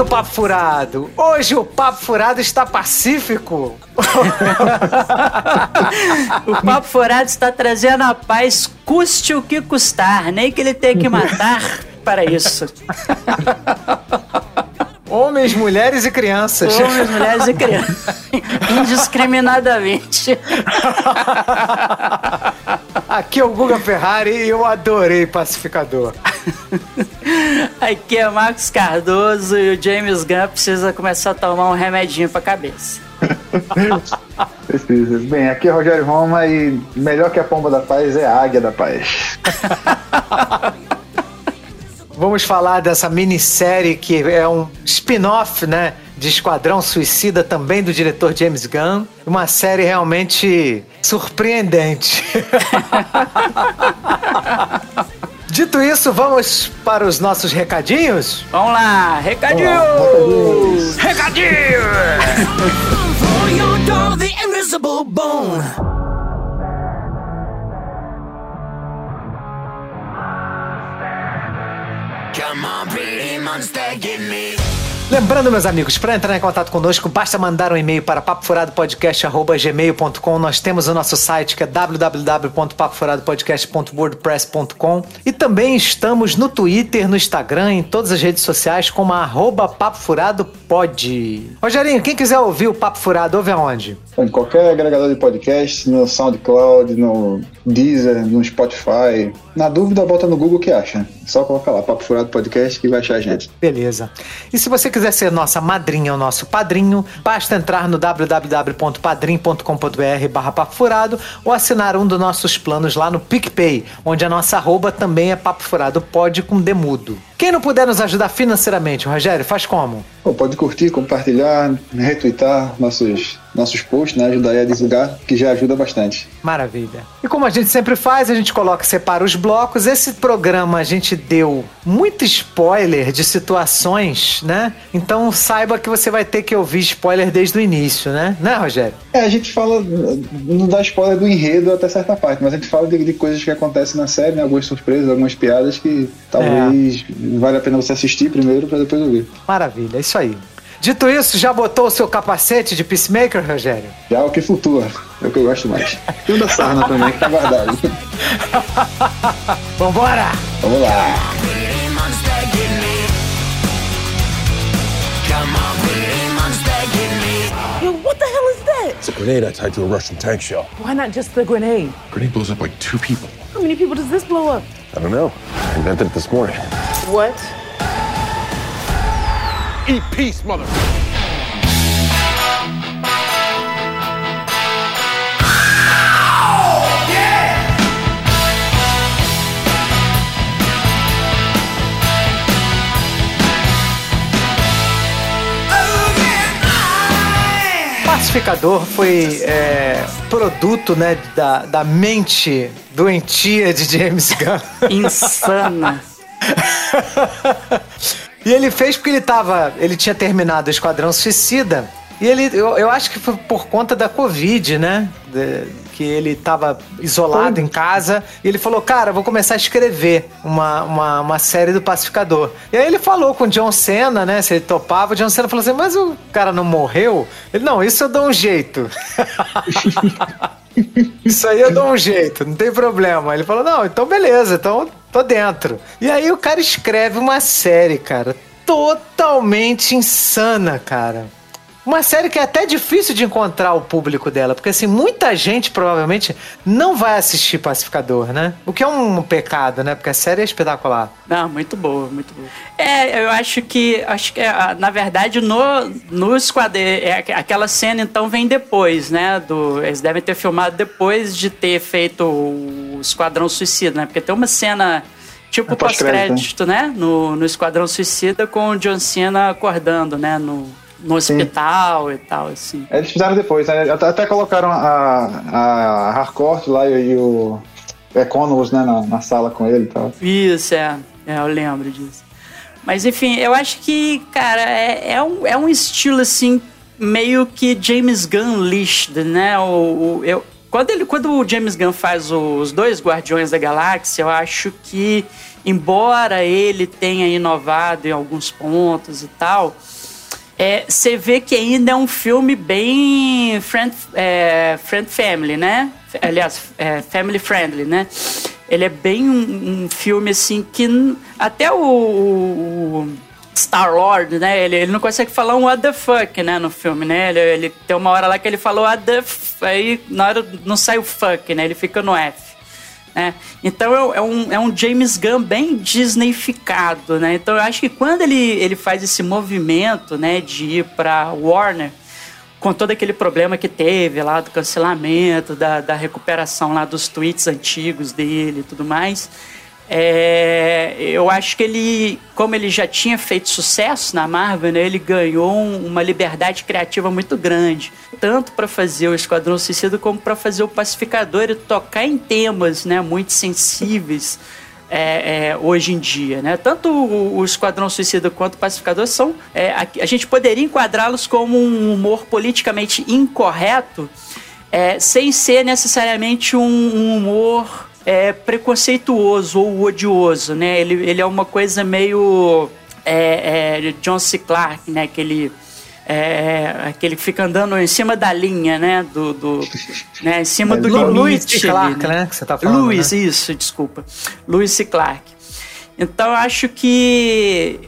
do Papo Furado. Hoje o Papo Furado está pacífico. o Papo Furado está trazendo a paz, custe o que custar, nem que ele tenha que matar para isso. Homens, mulheres e crianças. Homens, mulheres e crianças. Indiscriminadamente. Aqui é o Guga Ferrari e eu adorei Pacificador. Aqui é Marcos Cardoso e o James Gunn precisa começar a tomar um remedinho pra cabeça. Precisa. Bem, aqui é Rogério Roma e melhor que a pomba da paz é a águia da paz. Vamos falar dessa minissérie que é um spin-off, né? De Esquadrão Suicida, também do diretor James Gunn. Uma série realmente surpreendente. Dito isso, vamos para os nossos recadinhos? Vamos lá, recadinhos! Recadinhos! Come Lembrando, meus amigos, para entrar em contato conosco, basta mandar um e-mail para papofuradopodcast.gmail.com. Nós temos o nosso site que é www.papofuradopodcast.wordpress.com e também estamos no Twitter, no Instagram, em todas as redes sociais como arroba papofuradopod. Rogerinho, quem quiser ouvir o Papo Furado, ouve aonde? Em qualquer agregador de podcast, no SoundCloud, no Deezer, no Spotify. Na dúvida, bota no Google que acha. Só coloca lá, Papo Furado Podcast, que vai achar a gente. Beleza. E se você quiser ser nossa madrinha ou nosso padrinho, basta entrar no www.padrim.com.br barra Furado ou assinar um dos nossos planos lá no PicPay, onde a nossa arroba também é Papo Furado, pode com demudo. Quem não puder nos ajudar financeiramente, Rogério, faz como? Pô, pode curtir, compartilhar, retweetar nossos, nossos posts, né? Ajudar a divulgar, que já ajuda bastante. Maravilha. E como a gente sempre faz, a gente coloca, separa os blocos. Esse programa a gente deu muito spoiler de situações, né? Então saiba que você vai ter que ouvir spoiler desde o início, né? Né, Rogério? É, a gente fala, não dá spoiler do enredo até certa parte, mas a gente fala de, de coisas que acontecem na série, né? Algumas surpresas, algumas piadas que talvez é. Vale a pena você assistir primeiro para depois ouvir. Maravilha, é isso aí. Dito isso, já botou o seu capacete de Peacemaker, Rogério? Já é o que flutua. É o que eu gosto mais. E o da sarna também, que tá guardado. Vambora! Vamos lá! Yo, what the hell is that? It's a grenade I tied to a Russian tank shell. Why not just the grenade? Grenade blows up like two people. How many people does this blow up? I don't know. I invented it this morning. What? Eat peace, mother. Pacificador foi é, produto né, da, da mente doentia de James Gunn. Insana. E ele fez porque ele tava. Ele tinha terminado o Esquadrão Suicida. E ele, eu, eu acho que foi por conta da Covid, né? De, que ele tava isolado foi. em casa. E ele falou, cara, vou começar a escrever uma, uma, uma, série do Pacificador. E aí ele falou com o John Cena, né? Se ele topava, o John Cena falou assim, mas o cara não morreu? Ele, não, isso eu dou um jeito. isso aí eu dou um jeito, não tem problema. Ele falou, não, então beleza, então tô dentro. E aí o cara escreve uma série, cara, totalmente insana, cara. Uma série que é até difícil de encontrar o público dela, porque assim, muita gente provavelmente não vai assistir Pacificador, né? O que é um pecado, né? Porque a série é espetacular. Não, muito boa, muito boa. É, eu acho que, acho que ah, na verdade no, no Esquadrão, é, aquela cena então vem depois, né? Do, eles devem ter filmado depois de ter feito o Esquadrão Suicida, né? Porque tem uma cena tipo pós-crédito, né? No, no Esquadrão Suicida com o John Cena acordando, né? No, no hospital Sim. e tal, assim. Eles fizeram depois, né? Até colocaram a, a Harcourt lá e, e o Economos, né, na, na, sala com ele e tal. Isso, é. é. Eu lembro disso. Mas enfim, eu acho que, cara, é, é, um, é um estilo assim, meio que James Gunn listed, né? O, o, eu, quando, ele, quando o James Gunn faz os dois Guardiões da Galáxia, eu acho que embora ele tenha inovado em alguns pontos e tal, é, você vê que ainda é um filme bem friend, é, friend family, né? Aliás, é, family friendly, né? Ele é bem um, um filme assim que até o, o Star-Lord, né? Ele, ele não consegue falar um what the fuck, né? No filme, né? Ele, ele tem uma hora lá que ele falou what the f... Aí na hora não sai o fuck, né? Ele fica no F. Né? Então é, é, um, é um James Gunn bem Disneyficado, né? Então eu acho que quando ele, ele faz esse movimento, né, de ir para Warner, com todo aquele problema que teve lá do cancelamento, da, da recuperação lá dos tweets antigos dele e tudo mais, é, eu acho que ele, como ele já tinha feito sucesso na Marvel, né, ele ganhou um, uma liberdade criativa muito grande, tanto para fazer o Esquadrão Suicida como para fazer o Pacificador e tocar em temas né, muito sensíveis. É, é, hoje em dia, né? Tanto o, o, Esquadrão Suicida quanto o Pacificador são. É, a, a, gente poderia enquadrá-los como um humor politicamente incorreto, é, sem ser necessariamente um, um humor é, preconceituoso ou odioso, né? Ele, ele é uma coisa meio é, é, John C. Clarke, né? Aquele, é, aquele que fica andando em cima da linha, né? Do, do né? Em cima do limite. Louis C. Clarke, né? né? Que você tá falando. Louis, né? isso, desculpa. Louis C. Clarke. Então eu acho que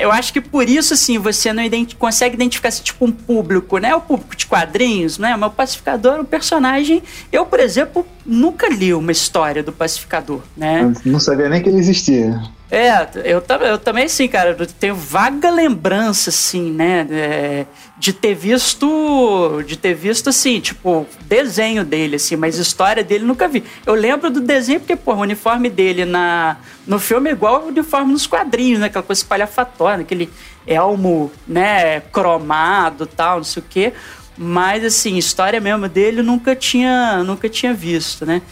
eu acho que por isso, assim, você não identi consegue identificar esse tipo um público, né? O público de quadrinhos, né? Mas o pacificador é um personagem. Eu, por exemplo, nunca li uma história do pacificador, né? Eu não sabia nem que ele existia. É, eu, eu também, sim, cara, eu tenho vaga lembrança, assim, né, é, de ter visto, de ter visto, assim, tipo, desenho dele, assim, mas história dele nunca vi. Eu lembro do desenho porque, pô, o uniforme dele na, no filme é igual ao uniforme nos quadrinhos, né, aquela coisa espalhafatória, aquele elmo, né, cromado tal, não sei o quê, mas, assim, história mesmo dele eu nunca tinha, nunca tinha visto, né.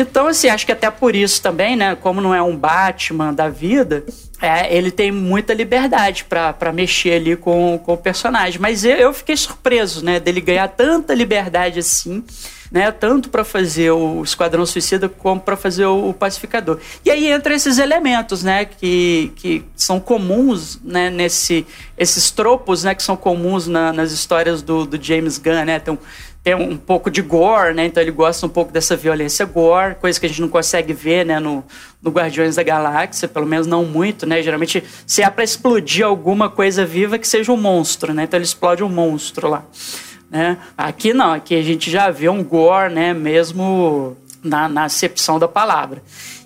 Então, assim, acho que até por isso também, né? Como não é um Batman da vida, é, ele tem muita liberdade para mexer ali com, com o personagem. Mas eu, eu fiquei surpreso, né? Dele ganhar tanta liberdade assim né? Tanto para fazer o Esquadrão Suicida como para fazer o, Pacificador. E aí entra esses elementos, né? Que, que são comuns, né? Nesse, esses tropos, né? Que são comuns na, nas histórias do, do James Gunn, né? Então, tem um pouco de gore, né? Então ele gosta um pouco dessa violência gore, coisa que a gente não consegue ver, né? No, no Guardiões da Galáxia, pelo menos não muito, né? Geralmente, se é para explodir alguma coisa viva, que seja um monstro, né? Então ele explode um monstro lá. Né? Aqui não, aqui a gente já vê um gore, né? Mesmo na, na acepção da palavra.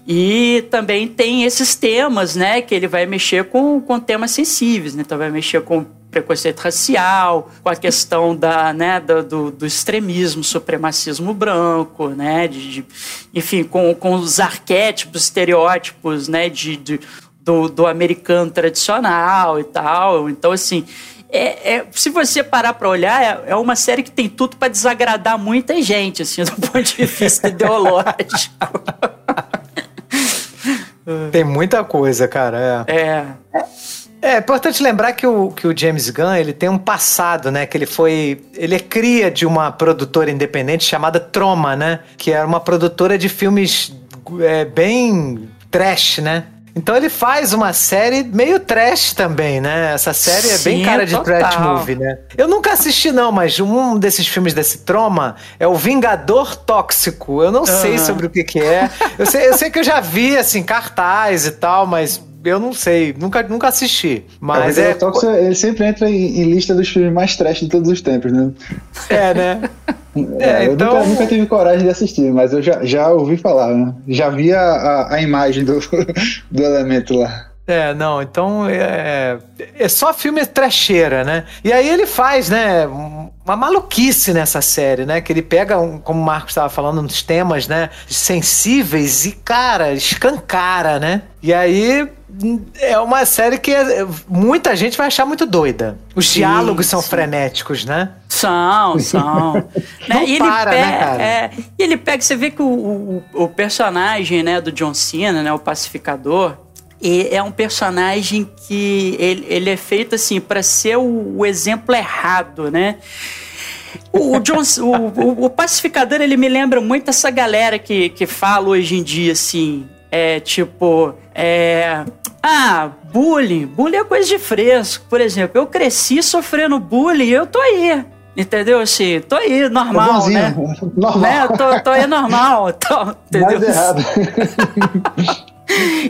E também tem esses temas, né? Que ele vai mexer com, com temas sensíveis, né? Então vai mexer com preconceito racial, com a questão da, né, do, do extremismo, supremacismo branco, né? De, de, enfim, com, com os arquétipos, estereótipos, né? De, de do, do americano tradicional e tal. Então, assim, é, é, se você parar para olhar, é, é, uma série que tem tudo para desagradar muita gente, assim, do ponto de vista ideológico. tem muita coisa, cara. É. é. É importante lembrar que o, que o James Gunn ele tem um passado, né? Que ele foi. Ele é cria de uma produtora independente chamada Troma, né? Que era uma produtora de filmes é, bem trash, né? Então ele faz uma série meio trash também, né? Essa série é bem cara de total. trash movie, né? Eu nunca assisti não, mas um desses filmes desse Troma é o Vingador Tóxico. Eu não uhum. sei sobre o que que é. Eu sei, eu sei que eu já vi, assim, cartaz e tal, mas eu não sei, nunca, nunca assisti. Mas é. Tóxico, ele sempre entra em, em, lista dos filmes mais trash de todos os tempos, né? É, né? É, eu então... nunca, nunca, tive coragem de assistir, mas eu já, já ouvi falar, né? Já vi a, a, a imagem do, do elemento lá. É, não, então é, é só filme trecheira, né? E aí ele faz, né, uma maluquice nessa série, né? Que ele pega, um, como o Marcos estava falando, uns temas, né, sensíveis e, cara, escancara, né? E aí é uma série que é, muita gente vai achar muito doida. Os sim, diálogos são sim. frenéticos, né? São, são. né? e ele para, né, pega, né, cara? É, e ele pega, você vê que o, o, o, personagem né, do John Cena, né, o pacificador, é um personagem que ele, ele é feito assim para ser o, o, exemplo errado, né? O, John, o, o, pacificador ele me lembra muito essa galera que, que fala hoje em dia assim É tipo, é. Ah, bullying. Bullying é coisa de fresco. Por exemplo, eu cresci sofrendo bullying e eu tô aí. Entendeu? Assim, tô aí, normal, né? Normal. Né? Tô, tô aí normal. Tô, entendeu? Mais errado.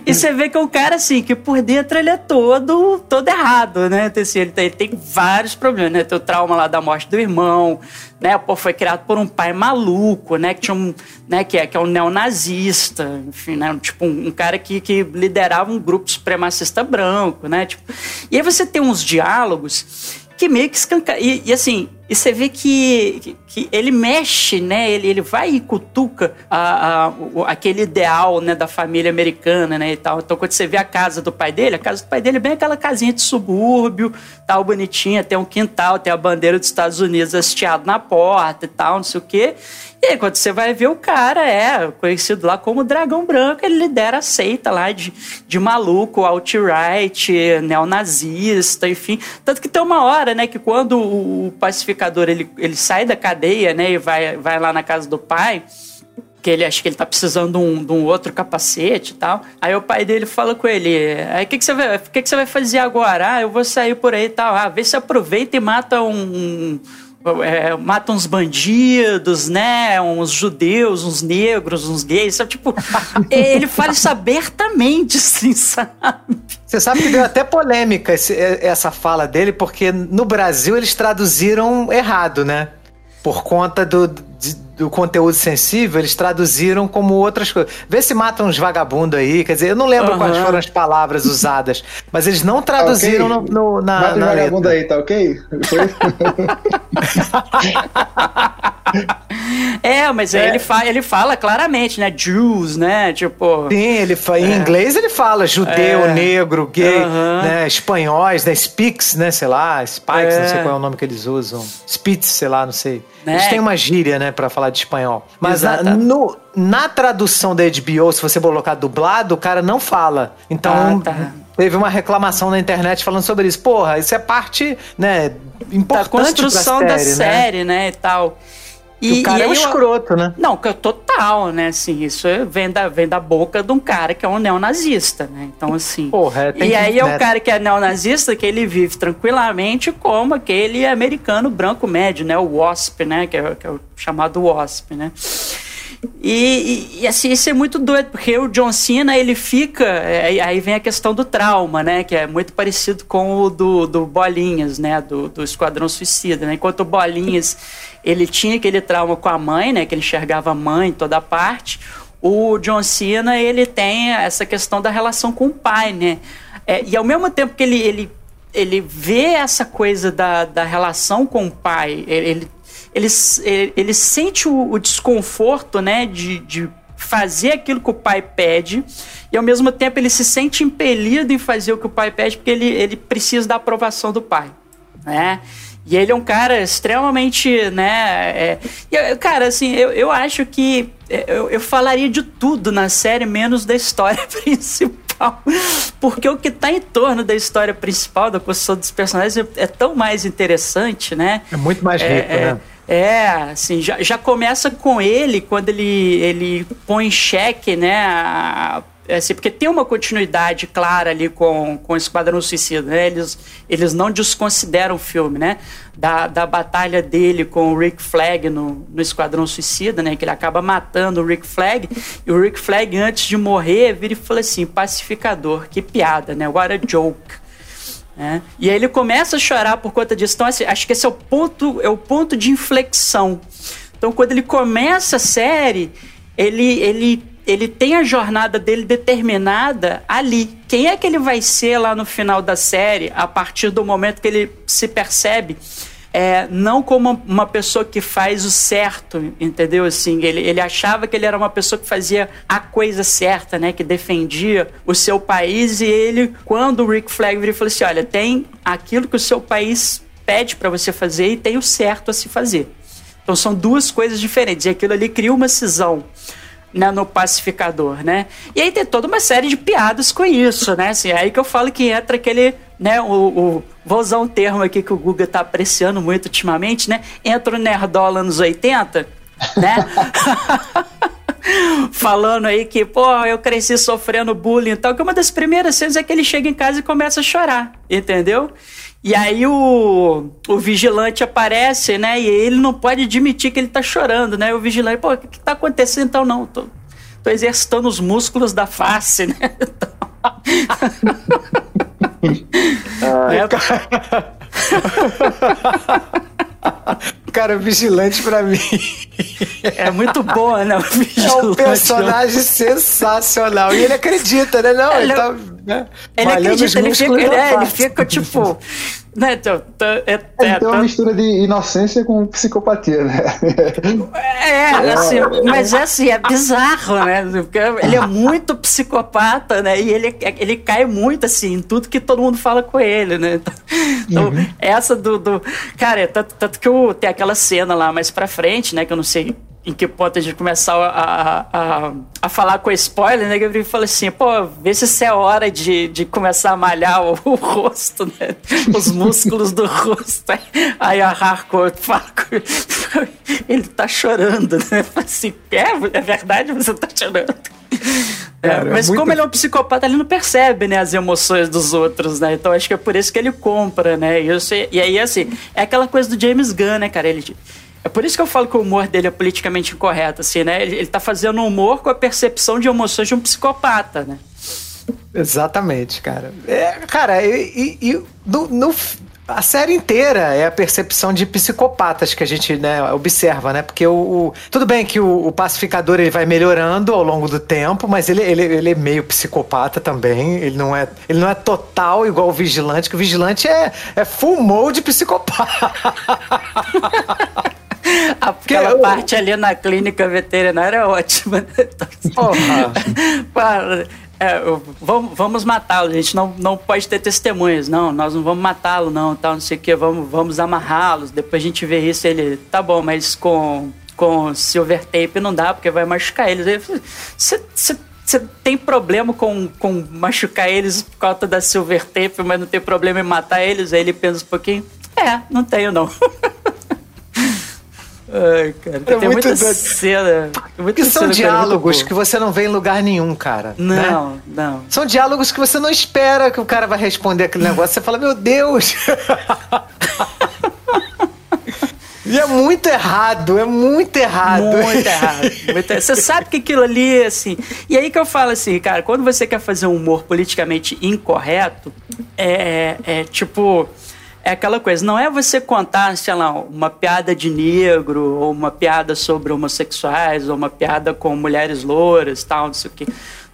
E você vê que é um cara assim, que por dentro ele é todo, todo errado, né? Então, assim, ele, tem, ele tem vários problemas, né? Tem o trauma lá da morte do irmão, né? Pô, foi criado por um pai maluco, né? Que tinha um, né? Que é, que é um neonazista, enfim, né? Tipo, um, um cara que, que liderava um grupo supremacista branco, né? Tipo, e aí você tem uns diálogos que meio que escanca... E, e, assim, e você vê que, que, ele mexe, né? Ele, ele vai e cutuca a, a, o, aquele ideal né, da família americana, né? E tal. Então, quando você vê a casa do pai dele, a casa do pai dele é bem aquela casinha de subúrbio, tal, bonitinha, tem um quintal, tem a bandeira dos Estados Unidos hasteado na porta e tal, não sei o quê. E aí, quando você vai ver o cara, é conhecido lá como Dragão Branco, ele lidera a seita lá de, de maluco, alt-right, neonazista, enfim. Tanto que tem uma hora, né, que quando o pacificador ele, ele sai da cadeia, né, e vai, vai lá na casa do pai, que ele acha que ele tá precisando de um, de um, outro capacete e tal. Aí o pai dele fala com ele: aí o que, que, você vai, que, que você vai fazer agora? Ah, eu vou sair por aí e tal. Ah, vê se aproveita e mata um, é, mata uns bandidos, né? Uns judeus, uns negros, uns gays, sabe? Tipo, ele fala isso abertamente, assim, sabe? Você sabe que deu até polêmica esse, essa fala dele, porque no Brasil eles traduziram errado, né? Por conta do, de, do conteúdo sensível, eles traduziram como outras coisas. Vê se matam uns vagabundos aí, quer dizer, eu não lembro uhum. quais foram as palavras usadas, mas eles não traduziram okay. no, no, na. Mata na vagabundo aí, tá ok? é, mas é. Ele, fa ele fala claramente, né? Jews, né? Tipo. Sim, ele fa... em é. inglês ele fala judeu, é. negro, gay, uhum. né? Espanhóis, né? Speaks, né? Sei lá, Spikes, não sei é. qual é o nome que eles usam. Spitz, sei lá, não sei. Né? Eles têm uma gíria, né, pra falar de espanhol. Mas na, no, na tradução da HBO, se você colocar dublado, o cara não fala. Então. Ah, tá. Teve uma reclamação na internet falando sobre isso. Porra, isso é parte, né, importante da construção série, da série, né, né e tal. E, o cara é um escroto, né? Não, que é total, né? Assim, isso vem da, vem da boca de um cara que é um neonazista, né? Então, assim. Porra, é, tem E que, aí é né? o cara que é neonazista que ele vive tranquilamente como aquele americano branco médio, né? O WASP, né? Que é, que é o chamado WASP, né? E, e, assim, isso é muito doido, porque o John Cena, ele fica. É, aí vem a questão do trauma, né? Que é muito parecido com o do, do Bolinhas, né? Do, do Esquadrão Suicida, né? Enquanto o Bolinhas, ele tinha aquele trauma com a mãe, né? Que ele enxergava a mãe em toda parte. O John Cena, ele tem essa questão da relação com o pai, né? É, e ao mesmo tempo que ele, ele, ele vê essa coisa da, da relação com o pai, ele, ele ele, ele sente o, o desconforto, né, de, de fazer aquilo que o pai pede e ao mesmo tempo ele se sente impelido em fazer o que o pai pede porque ele, ele precisa da aprovação do pai, né? E ele é um cara extremamente, né? É, cara, assim, eu, eu acho que é, eu, eu falaria de tudo na série, menos da história principal. Porque o que está em torno da história principal, da construção dos personagens, é, é, tão mais interessante, né? É muito mais rico, é, né? É, assim, já, já começa com ele quando ele, ele põe em xeque, né, a, assim, porque tem uma continuidade clara ali com, com Esquadrão Suicida, né? Eles, eles não desconsideram o filme, né? Da, da batalha dele com o Rick Flag no, no Esquadrão Suicida, né? Que ele acaba matando o Rick Flag. E o Rick Flag, antes de morrer, vira e fala assim: pacificador, que piada, né? What a joke. Né? E aí ele começa a chorar por conta disso. Então, assim, acho que esse é o ponto, é o ponto de inflexão. Então, quando ele começa a série, ele, ele, ele tem a jornada dele determinada ali. Quem é que ele vai ser lá no final da série, a partir do momento que ele se percebe é, não como uma pessoa que faz o certo, entendeu? Assim, ele, ele achava que ele era uma pessoa que fazia a coisa certa, né? Que defendia o seu país e ele, quando o Rick Flag virou, falou assim, olha, tem aquilo que o seu país pede para você fazer e tem o certo a se fazer. Então são duas coisas diferentes e aquilo ali cria uma cisão né, no pacificador, né? E aí tem toda uma série de piadas com isso, né? Assim, é aí que eu falo que entra aquele, né, o, o vou usar um termo aqui que o Guga tá apreciando muito ultimamente, né? Entra o nerdola nos 80, né? falando aí que, pô, eu cresci sofrendo bullying e tal, que uma das primeiras cenas é que ele chega em casa e começa a chorar, entendeu? E aí o, o vigilante aparece, né? E ele não pode admitir que ele tá chorando, né? O vigilante, pô, o que, que tá acontecendo então? Não, tô, tô exercitando os músculos da face, né? Ai, é, cara. Cara, o vigilante pra mim. É muito bom, né? O vigilante. É um personagem sensacional. E ele acredita, né? Não, ele, ele tá. Né? Ele acredita, ele fica, ele, é, ele fica tipo. Né, então, é, é, é, tem uma mistura de inocência com psicopatia, né? É, assim, mas é assim, é bizarro, né? Ele é muito psicopata, né? E ele, ele cai muito, assim, em tudo que todo mundo fala com ele, né? Então, uhum. essa do, do. Cara, tanto, tanto que eu, tem aquela cena lá mais pra frente, né? Que eu não sei em que ponto a gente começar a, a, a, falar com spoiler, né? Eu falei assim, pô, vê se isso é hora de, de começar a malhar o, o rosto, né? Os músculos do rosto. Aí a Harcourt fala ele tá chorando, né? Assim, é, é verdade, você tá chorando. É, Cara, mas muito... como ele é um psicopata, ele não percebe, né, as emoções dos outros, né? Então acho que é por isso que ele compra, né? E, eu sei, e aí, assim, é aquela coisa do James Gunn, né, cara? Ele é por isso que eu falo que o humor dele é politicamente incorreto, assim, né? Ele, ele tá fazendo humor com a percepção de emoções de um psicopata, né? Exatamente, cara. É, cara, e, e no, no, a série inteira é a percepção de psicopatas que a gente né, observa, né? Porque o, o tudo bem que o, o, pacificador ele vai melhorando ao longo do tempo, mas ele, ele, ele é meio psicopata também. Ele não é ele não é total igual o vigilante, que o vigilante é, é full mode psicopata. Aquela eu... parte ali na clínica veterinária é ótima. Né? Porra. é, vamos, vamos matá-lo, a gente não, não pode ter testemunhas, não, nós não vamos matá-lo, não, tal, não sei o que, vamos, vamos amarrá-los, depois a gente vê isso, ele, tá bom, mas com, com silver tape não dá, porque vai machucar eles. Você você tem problema com, com machucar eles por causa da silver tape, mas não tem problema em matar eles? Aí ele pensa um pouquinho, é, não tenho não. Ai, cara. É tem muita doido. cena. Muita que são diálogos que você não vê em lugar nenhum, cara. Não, né? não. São diálogos que você não espera que o cara vai responder aquele negócio. Você fala, meu Deus! E é muito errado, é muito errado. Muito errado. Muito Você sabe que aquilo ali, assim. E aí que eu falo assim, cara, quando você quer fazer um humor politicamente incorreto, é, é tipo é aquela coisa, não é você contar, sei lá, uma piada de negro, ou uma piada sobre homossexuais, ou uma piada com mulheres louras, tal, não sei o quê.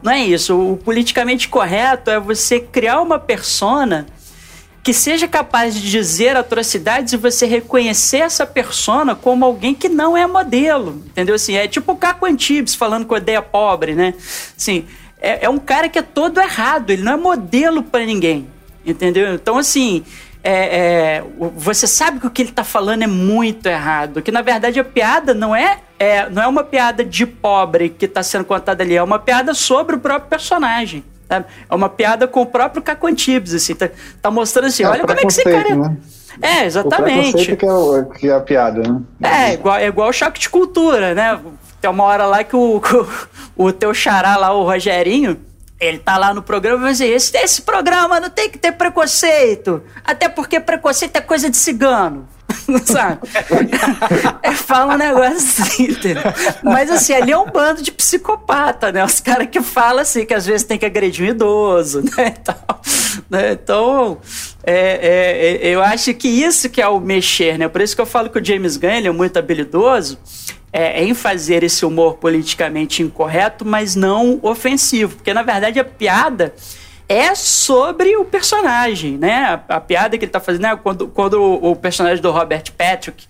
Não é isso. O politicamente correto é você criar uma persona que seja capaz de dizer atrocidades e você reconhecer essa persona como alguém que não é modelo, entendeu? Assim, é tipo o Caco Antibes falando com a ideia pobre, né? Assim, é, é um cara que é todo errado, ele não é modelo para ninguém, entendeu? Então, assim, é, é, você sabe que o que ele está falando é muito errado. Que na verdade a piada não é, é não é uma piada de pobre que está sendo contada ali, é uma piada sobre o próprio personagem. Sabe? É uma piada com o próprio Caco Antibes, assim, tá, tá mostrando assim, é, olha como é que esse cara. Né? É, exatamente. O que é, o, que é a piada, né? É, igual, é igual o choque de cultura, né? Tem uma hora lá que o, o, o teu xará lá, o Rogerinho, ele tá lá no programa e vai dizer: esse, esse programa não tem que ter preconceito. Até porque preconceito é coisa de cigano. Sabe? é, fala um negócio assim, entendeu? Mas assim, ali é um bando de psicopata, né? Os caras que falam assim, que às vezes tem que agredir um idoso, né? Então, né? então é, é, eu acho que isso que é o mexer, né? Por isso que eu falo que o James Gunn ele é muito habilidoso é, em fazer esse humor politicamente incorreto, mas não ofensivo. Porque, na verdade, a piada é sobre o personagem, né? A, a piada que ele está fazendo, né? quando, quando o, o, personagem do Robert Patrick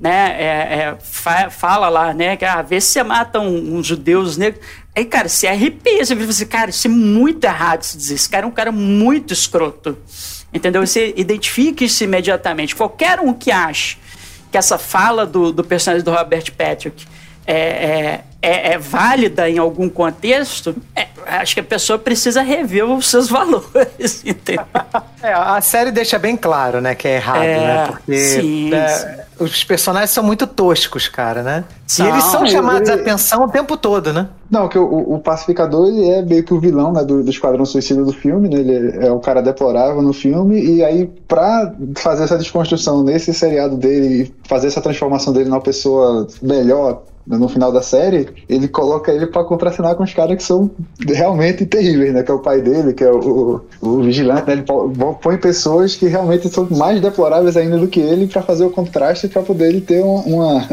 né, é, é, fa fala lá, né, que ah, vê se você mata um, uns judeus negros. Aí, cara, se arrepia, você vê assim, cara, isso é muito errado se dizer. Esse cara é um cara muito escroto. Entendeu? Você identifica isso imediatamente. Qualquer um que ache que essa fala do, do personagem do Robert Patrick é, é, é, é válida em algum contexto, é, acho que a pessoa precisa rever os seus valores. É, a série deixa bem claro, né, que é errado, é, né? Porque sim, é, sim. os personagens são muito toscos, cara, né? São. E eles são chamados ele... a atenção o tempo todo, né? Não, que o, o, pacificador ele é meio que o vilão né, do, do Esquadrão Suicida do filme, né? Ele é, é o cara deplorável no filme, e aí, pra fazer essa desconstrução nesse seriado dele e fazer essa transformação dele numa pessoa melhor, no final da série, ele coloca ele para contracenar com os caras que são realmente terríveis, né? Que é o pai dele, que é o, o, vigilante, né? Ele põe pessoas que realmente são mais deploráveis ainda do que ele para fazer o contraste para poder ele ter uma, uma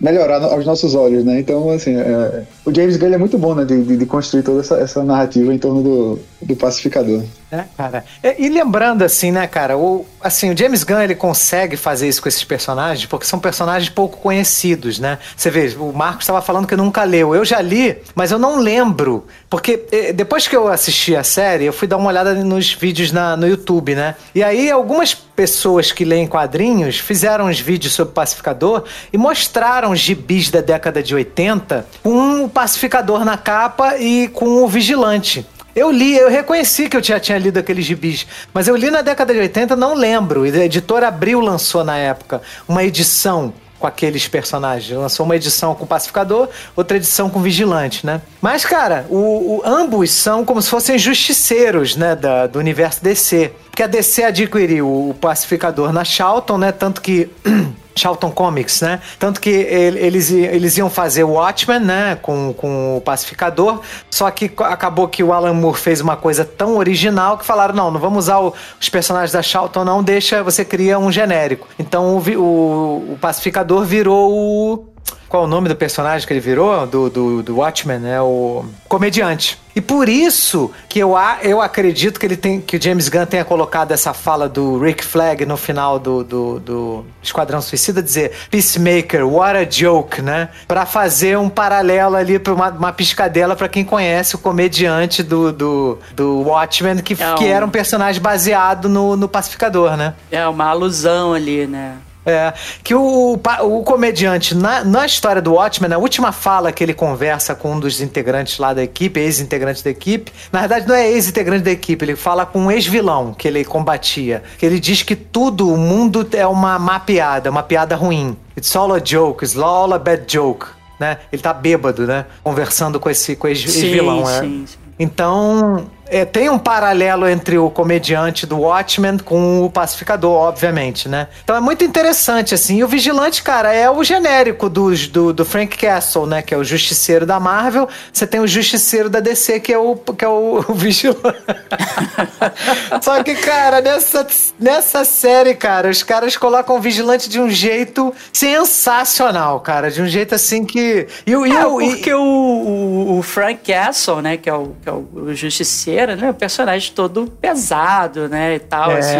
melhorar aos nossos olhos, né? Então, assim, é, o James Gunn é muito bom, né? De, de, de construir toda essa, essa, narrativa em torno do, do pacificador. É, cara. E, e, lembrando, assim, né, cara, o, assim, o James Gunn, ele consegue fazer isso com esses personagens porque são personagens pouco conhecidos, né? Você vê, o Marcos estava falando que nunca leu. Eu já li, mas eu não lembro. Porque depois que eu assisti a série, eu fui dar uma olhada nos vídeos na, no YouTube, né? E aí, algumas pessoas que leem quadrinhos fizeram uns vídeos sobre o pacificador e mostraram gibis da década de 80 com o pacificador na capa e com o vigilante. Eu li, eu reconheci que eu já tinha lido aqueles gibis, mas eu li na década de 80, não lembro. A editora Abril lançou na época uma edição com aqueles personagens. Lançou uma edição com pacificador, outra edição com vigilante, né? Mas, cara, o, o ambos são como se fossem justiceiros, né, da, do universo DC. Porque a DC adquiriu o pacificador na Charlton, né? Tanto que Charlton Comics, né? Tanto que eles, eles iam fazer o Watchmen, né? Com, com o Pacificador. Só que acabou que o Alan Moore fez uma coisa tão original que falaram: não, não vamos usar o, os personagens da Charlton, não, deixa, você cria um genérico. Então o, o, o Pacificador virou o qual o nome do personagem que ele virou? Do, do, do Watchmen, é o comediante. E por isso que eu, eu acredito que ele tem que o James Gunn tenha colocado essa fala do Rick Flag no final do, do, do Esquadrão Suicida, dizer Peacemaker, what a joke, né? Pra fazer um paralelo ali, pra uma, uma piscadela para quem conhece o comediante do, do, do Watchmen, que, é um... que era um personagem baseado no, no Pacificador, né? É uma alusão ali, né? É, que o, o comediante, na, na história do Watchmen, na última fala que ele conversa com um dos integrantes lá da equipe, ex-integrante da equipe, na verdade não é ex-integrante da equipe, ele fala com um ex-vilão que ele combatia. Que ele diz que tudo, o mundo é uma má piada, uma piada ruim. It's all a joke, it's all a bad joke. Né? Ele tá bêbado, né? Conversando com esse com ex-vilão. Sim, é. sim, sim. Então, é, tem um paralelo entre o comediante do Watchmen com o pacificador, obviamente, né? Então é muito interessante, assim. E o Vigilante, cara, é o genérico do, do, do, Frank Castle, né? Que é o justiceiro da Marvel. Você tem o justiceiro da DC, que é o, que é o, o Vigilante. Só que, cara, nessa, nessa série, cara, os caras colocam o Vigilante de um jeito sensacional, cara. De um jeito assim que... E, e, é, porque e... o, o, o, Frank Castle, né? Que é o, que é o justiceiro né? O personagem todo pesado, né? E tal, é. assim,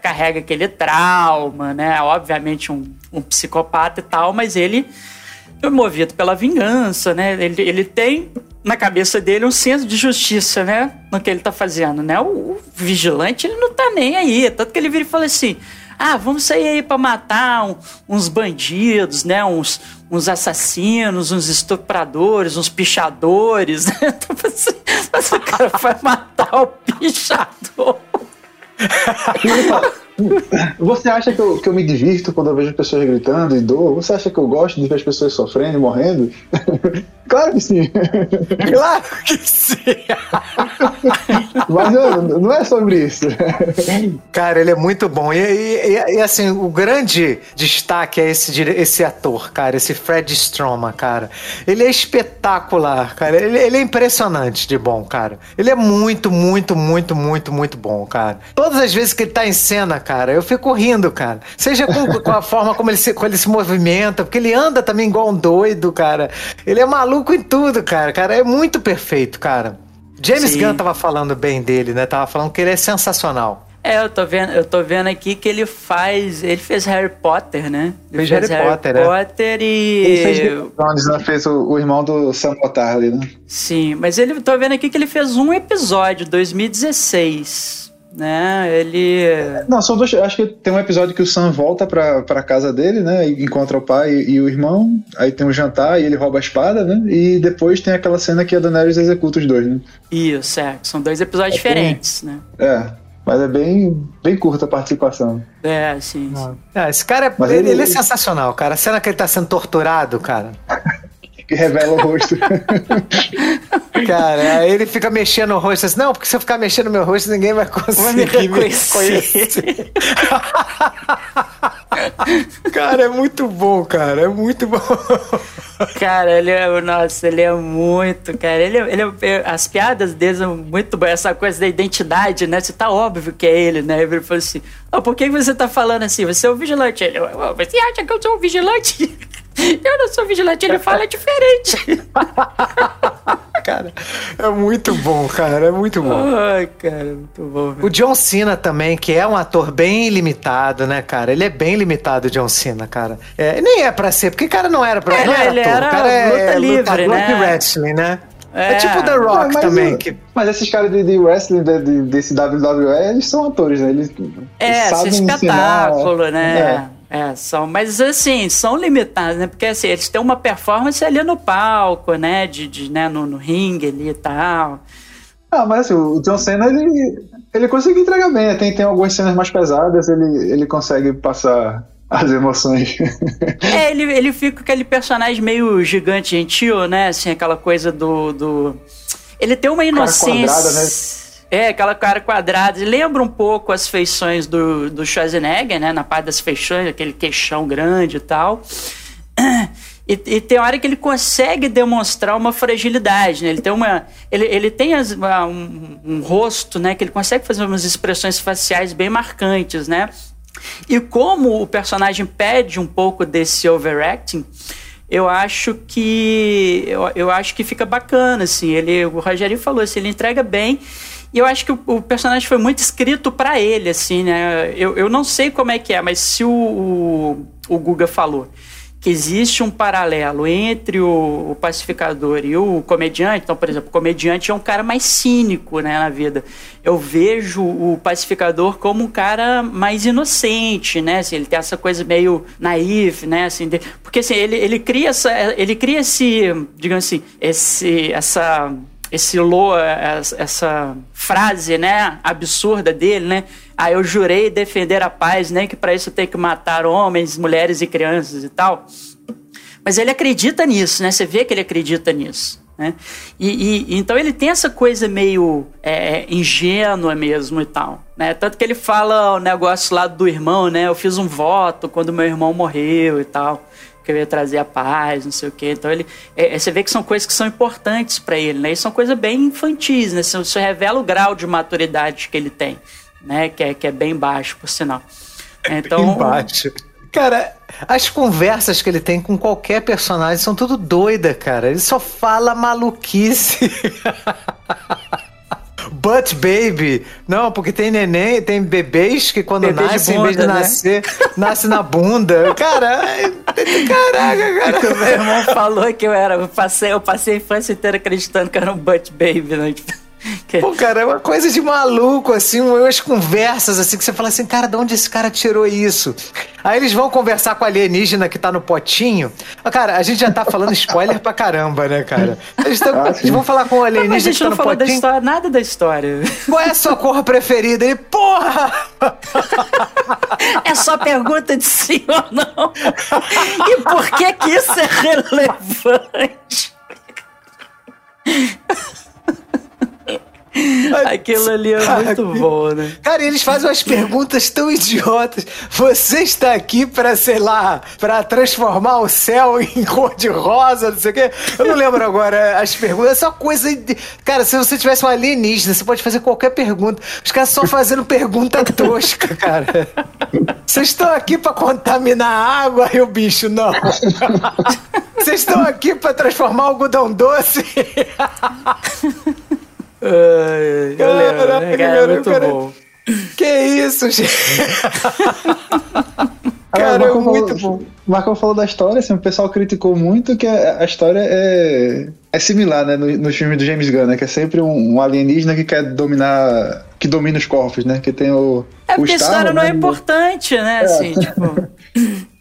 carrega aquele trauma, né? Obviamente um, um psicopata e tal, mas ele é movido pela vingança, né? Ele, ele tem na cabeça dele um senso de justiça, né? No que ele tá fazendo, né? O, o vigilante, ele não tá nem aí. Tanto que ele vira e fala assim: ah, vamos sair aí pra matar um, uns bandidos, né? Uns, uns assassinos, uns estupradores, uns pichadores. Né? Então, assim, mas o cara vai matar o pichador. Você acha que eu, que eu me divirto quando eu vejo pessoas gritando e dor? Você acha que eu gosto de ver as pessoas sofrendo e morrendo? claro que sim. Claro que sim. Mas não, é sobre isso. Cara, ele é muito bom. E, e, e, assim, o grande destaque é esse, esse ator, cara, esse Fred Stroma, cara. Ele é espetacular, cara. Ele, ele é impressionante de bom, cara. Ele é muito, muito, muito, muito, muito bom, cara. Todas as vezes que ele tá em cena, cara, eu fico rindo, cara. Seja com, com a forma como ele, se, como ele se movimenta, porque ele anda também igual um doido, cara. Ele é maluco em tudo, cara. Cara, é muito perfeito, cara. James Sim. Gunn tava falando bem dele, né? Tava falando que ele é sensacional. É, eu tô vendo, eu tô vendo aqui que ele faz. Ele fez Harry Potter, né? Ele fez, fez Harry, Harry Potter, é. Potter é. e. Ele fez Jones, né? Fez o, o, irmão do Sam Potter né? Sim, mas ele tô vendo aqui que ele fez um episódio, 2016 né? Ele. Não, são dois. Acho que tem um episódio que o Sam volta pra, pra casa dele, né? E encontra o pai e, e, o irmão. Aí tem um jantar e ele rouba a espada, né? E depois tem aquela cena que a Daenerys executa os dois, né? Isso, é. São dois episódios é diferentes, bem... né? É. Mas é bem, bem curta a participação. É, sim. Ah. É, esse cara, ele, ele, ele, é sensacional, cara. A cena que ele tá sendo torturado, cara. que revela o rosto. Cara, aí ele fica mexendo o rosto assim, não, porque se eu ficar mexendo no meu rosto, ninguém vai conseguir me reconhecer. cara, é muito bom, cara, é muito bom. Cara, ele é, nossa, ele é muito, cara, ele, é, ele é, as piadas dele são muito boas, essa coisa da identidade, né, você tá óbvio que é ele, né, ele falou assim, oh, por que você tá falando assim, você é um vigilante? Ele, oh, você acha que eu sou um vigilante? Eu não sou vigilante, ele fala diferente. cara, é muito bom, cara, é muito bom. Ai, cara, muito bom. O John Cena também, que é um ator bem limitado, né, cara? Ele é bem limitado, o John Cena, cara. É, nem é pra ser, porque o cara não era pra é, não era ele ator, era o cara é luta livre, lutador né? de wrestling, né? É, É. tipo The Rock mas, também, que mas esses caras de, de wrestling, de, de- desse WWE, eles são atores, né? Eles É, sabem esse ensinar- espetáculo, né? É. são, mas assim, são limitados, né? Porque assim, eles têm uma performance ali no palco, né? De, de, né? No, no ringue ali e tal. Ah, mas assim, o John Cena, ele, ele consegue entregar bem. né? Tem, tem algumas cenas mais pesadas, ele, ele consegue passar as emoções. É, ele, ele fica com aquele personagem meio gigante gentil, né? Assim, aquela coisa do. do... Ele tem uma inocência. quadrada, né? É, aquela cara quadrada. Lembra um pouco as feições do, do Schwarzenegger, né? Na parte das feições, aquele queixão grande e tal. E, e tem hora que ele consegue demonstrar uma fragilidade, né? Ele tem uma, ele, ele tem as- uma- um, um rosto, né? Que ele consegue fazer umas expressões faciais bem marcantes, né? E como o personagem pede um pouco desse overacting, eu acho que eu, eu acho que fica bacana, assim. Ele, o Rogério falou assim, ele entrega bem. E eu acho que o, o personagem foi muito escrito pra ele, assim, né? Eu, eu não sei como é que é, mas se o, o, o Guga falou que existe um paralelo entre o, o pacificador e o comediante. Então, por exemplo, o comediante é um cara mais cínico né, na vida. Eu vejo o pacificador como um cara mais inocente, né? Assim, ele tem essa coisa meio naif, né? Assim, de- porque assim, ele, ele cria essa. Ele cria esse, digamos assim, esse, essa esse lo, essa, essa frase, né, absurda dele, né? Ah, eu jurei defender a paz, né, que para isso tem que matar homens, mulheres e crianças e tal. Mas ele acredita nisso, né? Você vê que ele acredita nisso. Né? E, e- então ele tem essa coisa meio é, ingênua mesmo e tal. Né? Tanto que ele fala o negócio lá do irmão, né? Eu fiz um voto quando meu irmão morreu e tal. Que eu ia trazer a paz, não sei o quê. Então ele. é, é, você vê que são coisas que são importantes para ele, né? E são coisas bem infantis, né? Isso, isso revela o grau de maturidade que ele tem, né? Que é, que é bem baixo, por sinal. Então, embaixo. Cara, as conversas que ele tem com qualquer personagem são tudo doida, cara. Ele só fala maluquice. But baby, não, porque tem neném, tem bebês que quando Bebê de nascem, em vez de bunda, né? nascer, nasce na bunda. Cara, é- caraca, cara. Meu irmão falou que eu era. Eu passei, eu passei a infância inteira acreditando que eu era um butt baby, né? Pô, cara, é uma coisa de maluco, assim, umas conversas, assim, que você fala assim, cara, de onde esse cara tirou isso? Aí eles vão conversar com a alienígena que tá no potinho. Ah, Cara, a gente já tá falando spoiler pra caramba, né, cara? Eles, tão- Ah, eles vão falar com o Não, mas a alienígena que gente tá não no falou da potinho. história, nada da história. Qual é a sua cor preferida? Ele, porra! É só pergunta de sim ou não. E por que que isso é relevante? Aquilo ali é muito bom, né? Cara, eles fazem umas perguntas tão idiotas. Você está aqui pra, sei lá, pra transformar o céu em cor de rosa, não sei o quê. Eu não lembro agora as perguntas. É só coisa. Cara, se você tivesse um alienígena, você pode fazer qualquer pergunta. Os caras só fazendo pergunta tosca, cara. Vocês estão aqui pra contaminar a água e o bicho não. Vocês estão aqui pra transformar o algodão doce. Ai, lembro, né, Caraca, cara? cara, muito cara. bom. Que isso, gente? Cara, o é muito falou, bom. O Marcão falou da história, assim, o pessoal criticou muito que a, a história é, é similar, né, no, nos filmes do James Gunn, né, que é sempre um, um alienígena que quer dominar, que domina os corpos, né, que tem o É o porque a Star, história não é né, importante, né? Assim, tipo.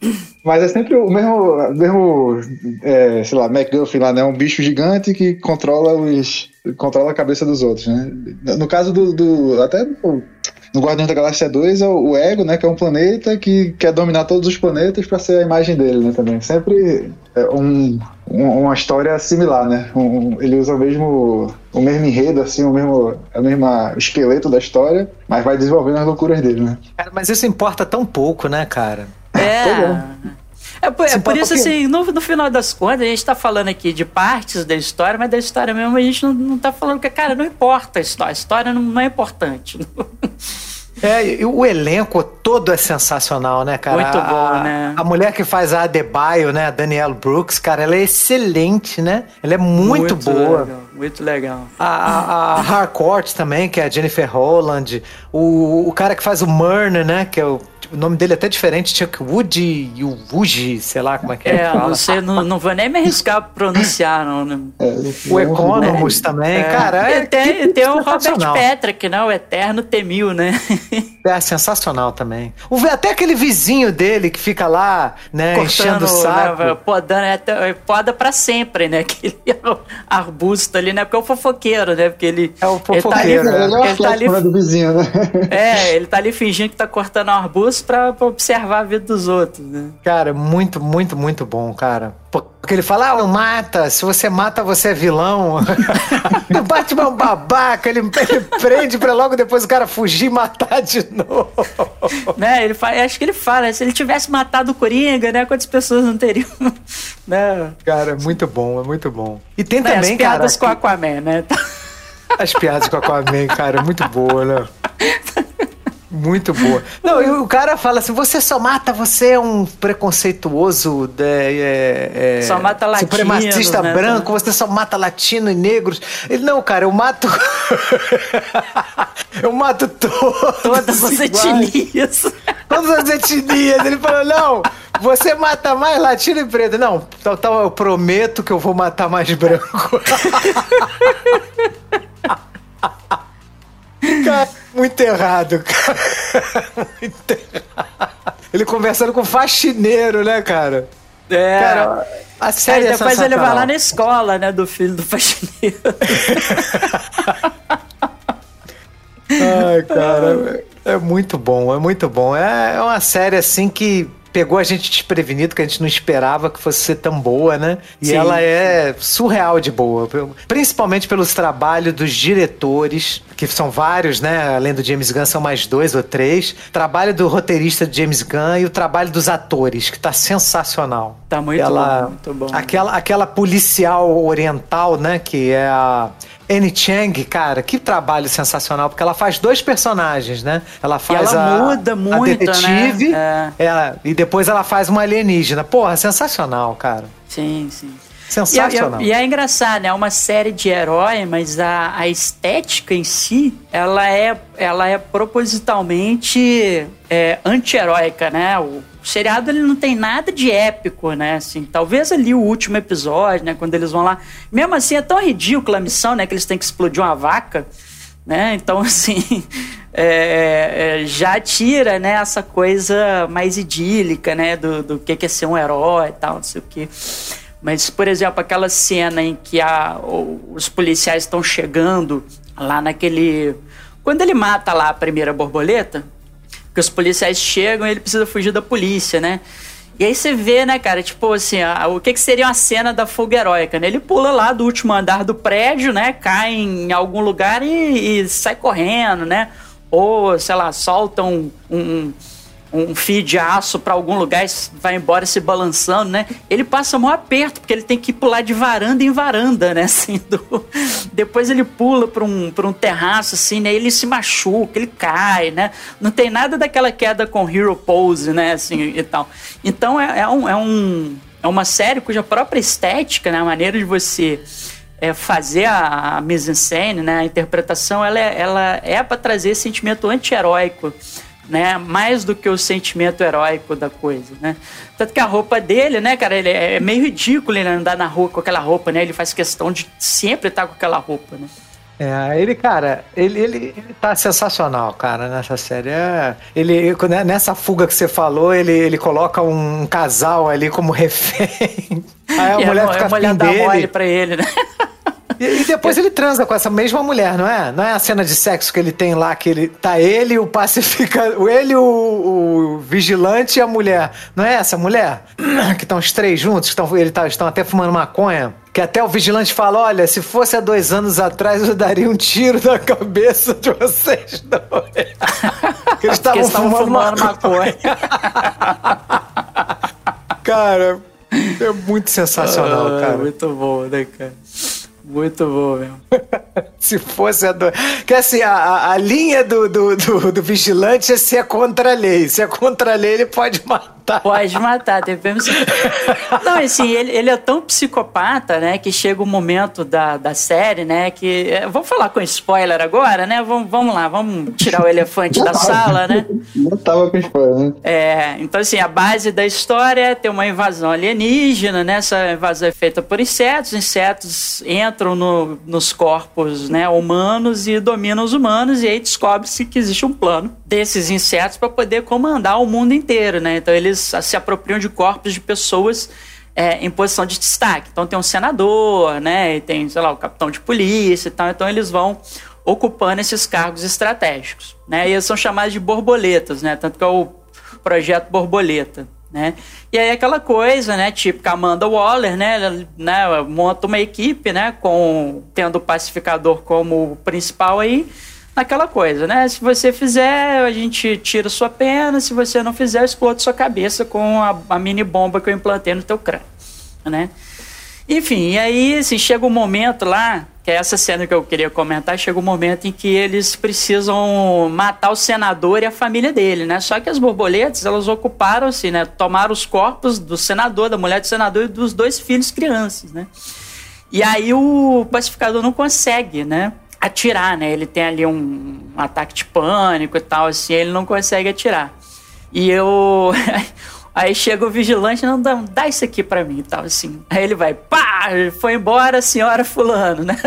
Mas é sempre o mesmo, mesmo é, sei lá, MacGuffin lá, né, um bicho gigante que controla os controla a cabeça dos outros, né. No caso do, do até no, Guardiões da Galáxia 2 é o Ego, né? Que é um planeta que quer dominar todos os planetas para ser a imagem dele, né? Também. Sempre é um, um, uma história similar, né? Um, ele usa o mesmo, o mesmo enredo, assim, o mesmo, o mesmo esqueleto da história, mas vai desenvolvendo as loucuras dele, né? Cara, mas isso importa tão pouco, né, cara? É. É por, é por isso, assim, no, no, final das contas, a gente tá falando aqui de partes da história, mas da história mesmo a gente não, não tá falando que, cara, não importa a história. A história não, não é importante. É, o elenco todo é sensacional, né, cara? Muito bom, né? A mulher que faz a Adebayo, né, a Danielle Brooks, cara, ela é excelente, né? Ela é muito, muito boa. Legal, muito legal. A, a, a Harcourt também, que é a Jennifer Holland. O, o cara que faz o Murner, né, que é o o nome dele é até diferente, Chuck Woody e o Woody, sei lá como é que é. É, não sei, não, não vou nem me arriscar a pronunciar, não. Né? É, o é, também, é. cara. É, tem, tem o Robert Patrick, né? O Eterno Temil, né? É sensacional também. O, até aquele vizinho dele que fica lá, né, Cortando, enchendo o saco. Né, podando, é, é, poda pra sempre, né? Aquele arbusto ali, né? Porque é o fofoqueiro, né? Porque ele. É o fofoqueiro. Ele tá ali, ele, ele tá ali, do vizinho, né? É, ele tá ali fingindo que tá cortando o arbusto pra, pra, observar a vida dos outros, né? Cara, muito, muito, muito bom, cara. Porque ele fala, ah, não mata, se você mata, você é vilão. o Batman é um babaca, ele, ele prende pra logo depois o cara fugir e matar de novo. Né, ele fala, acho que ele fala, se ele tivesse matado o Coringa, né, quantas pessoas não teriam, né? Cara, é muito bom, é muito bom. E tem né, também, as piadas cara... com Aquaman, né? As piadas com Aquaman, cara, é muito boa, né? Muito boa. Não, e o cara fala assim: você só mata, você é um preconceituoso, é, é, só mata latino, supremacista né? branco, você só mata latino e negros. Ele, não, cara, eu mato. eu mato todos. Todas as etnias. Todas as etnias. Ele falou: não, você mata mais latino e preto. Não, então, então eu prometo que eu vou matar mais branco. Cara, muito errado, cara. Muito errado. Ele conversando com o faxineiro, né, cara? É. Cara, a série Aí é depois ele vai lá na escola, né, do filho do faxineiro. Ai, cara, é muito bom, é muito bom. É uma série assim que pegou a gente desprevenido, que a gente não esperava que fosse ser tão boa, né? E Sim. ela é surreal de boa, principalmente pelos trabalhos dos diretores, que são vários, né? Além do James Gunn, são mais dois ou três. Trabalho do roteirista de James Gunn e o trabalho dos atores, que tá sensacional. Tá muito ela, bom, muito bom. Aquela, aquela policial oriental, né? Que é a Annie Chang, cara, que trabalho sensacional, porque ela faz dois personagens, né? Ela faz e ela a, muda muito, a detetive né? é. Ela, e depois ela faz uma alienígena. Porra, sensacional, cara. Sim, sim. Sensacional. E, e, é engraçado, é uma série de herói, mas a, a estética em si, ela é, ela é propositalmente é, anti-heróica, né? O, o seriado ele não tem nada de épico, né? Assim, talvez ali o último episódio, né? Quando eles vão lá. Mesmo assim, é tão ridícula a missão, né? Que eles têm que explodir uma vaca, né? Então, assim. É, é, já tira né, essa coisa mais idílica, né? Do, do que é ser um herói e tal, não sei o quê. Mas, por exemplo, aquela cena em que a, os policiais estão chegando lá naquele. Quando ele mata lá a primeira borboleta, porque os policiais chegam e ele precisa fugir da polícia, né? E aí você vê, né, cara, tipo assim, a, o que, que seria uma cena da fuga heróica, né? Ele pula lá do último andar do prédio, né? Cai em algum lugar e, e sai correndo, né? Ou, sei lá, solta um, um um fio de aço para algum lugar e vai embora se balançando, né? Ele passa mó aperto, porque ele tem que pular de varanda em varanda, né? Assim, do... Depois ele pula para um, um terraço, assim, né? Ele se machuca, ele cai, né? Não tem nada daquela queda com hero pose, né? Assim, e tal. Então é, é, um, é, um, é uma série cuja própria estética, né? A maneira de você é, fazer a, a mise-en-scène, né? A interpretação, ela é, ela é para trazer sentimento anti-heróico né? Mais do que o sentimento heróico da coisa, né? Tanto que a roupa dele, né, cara, ele é meio ridículo ele andar na rua com aquela roupa, né? Ele faz questão de sempre estar com aquela roupa, né? É, ele, cara, ele, ele, ele tá sensacional, cara, nessa série. É, ele, né, nessa fuga que você falou, ele, ele coloca um casal ali como refém. Aí a e mulher a, fica a mulher dá dele. mole pra ele, né? E, e depois ele transa com essa mesma mulher, não é? Não é a cena de sexo que ele tem lá, que ele tá ele, o pacificador, ele, o, o vigilante e a mulher. Não é essa mulher? Que estão os três juntos, que estão, ele tá, estão até fumando maconha. Que até o vigilante fala: olha, se fosse há dois anos atrás, eu daria um tiro na cabeça de vocês dois. eles estavam fumando, fumando maconha. cara, é muito sensacional, ah, cara. Muito bom, né, cara? Muito bom mesmo. se fosse a do... Que assim, a, a linha do, do, do, do, vigilante é se é contra a lei. Se é contra a lei, ele pode matar. Pode matar, devemos. Não, assim, ele, ele é tão psicopata, né, que chega o momento da, da série, né, que. É, vamos falar com spoiler agora, né? Vamos, vamos lá, vamos tirar o elefante da sala, né? Não tava com spoiler, né? É, então, assim, a base da história é ter uma invasão alienígena, né? Essa invasão é feita por insetos, insetos entram no, nos corpos né, humanos e dominam os humanos, e aí descobre-se que existe um plano desses insetos para poder comandar o mundo inteiro. Né? Então eles se apropriam de corpos de pessoas é, em posição de destaque. Então tem um senador, né, e tem, sei lá, o capitão de polícia e tal. Então eles vão ocupando esses cargos estratégicos. Né? E eles são chamados de borboletas, né? tanto que é o projeto Borboleta né? E aí aquela coisa, né, tipo Amanda Waller, né, ela, né, monta uma equipe, né, com tendo o pacificador como principal aí, naquela coisa, né? Se você fizer, a gente tira sua pena, se você não fizer, explode sua cabeça com a, a mini bomba que eu implantei no teu crânio, né? Enfim, e aí assim, chega um momento lá que é essa cena que eu queria comentar, chega um momento em que eles precisam matar o senador e a família dele, né? Só que as borboletas, elas ocuparam assim, né? Tomaram os corpos do senador, da mulher do senador e dos dois filhos crianças, né? E aí o pacificador não consegue, né? Atirar, né? Ele tem ali um, ataque de pânico e tal, assim, ele não consegue atirar. E eu Aí chega o vigilante, não, dá, dá isso aqui para mim e tal, assim. Aí ele vai, pá, foi embora a senhora fulano, né?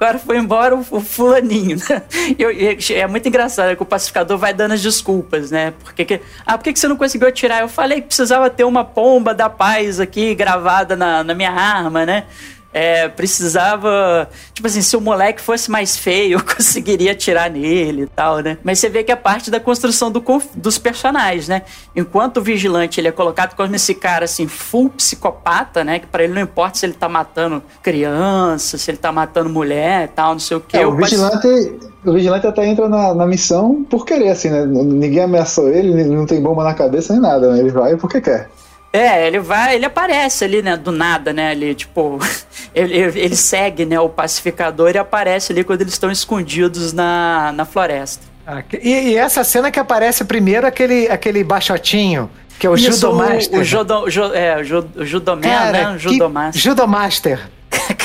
Agora foi embora o, o fulaninho, né? Eu, é muito engraçado que o pacificador vai dando as desculpas, né? Porque que, ah, por que, que você não conseguiu atirar? Eu falei que precisava ter uma pomba da paz aqui gravada na, na minha arma, né? É, precisava. Tipo assim, se o moleque fosse mais feio, eu conseguiria atirar nele e tal, né? Mas você vê que é parte da construção do, dos personagens, né? Enquanto o vigilante ele é colocado como esse cara assim, full psicopata, né? Que para ele não importa se ele tá matando criança, se ele tá matando mulher e tal, não sei o que. É, o vigilante. O vigilante até entra na, na missão por querer, assim, né? Ninguém ameaçou ele, não tem bomba na cabeça nem nada, né? Ele vai porque quer. É, ele vai, ele aparece ali, né, do nada, né, ali, tipo, ele, ele segue, né, o pacificador e aparece ali quando eles estão escondidos na, na floresta. Ah, e, e, essa cena que aparece primeiro, aquele, aquele baixotinho, que é o Isso, Judomaster. O, o, judo, ju, é, o, judo, o Judoman, Cara, né, o Judomaster. Judomaster.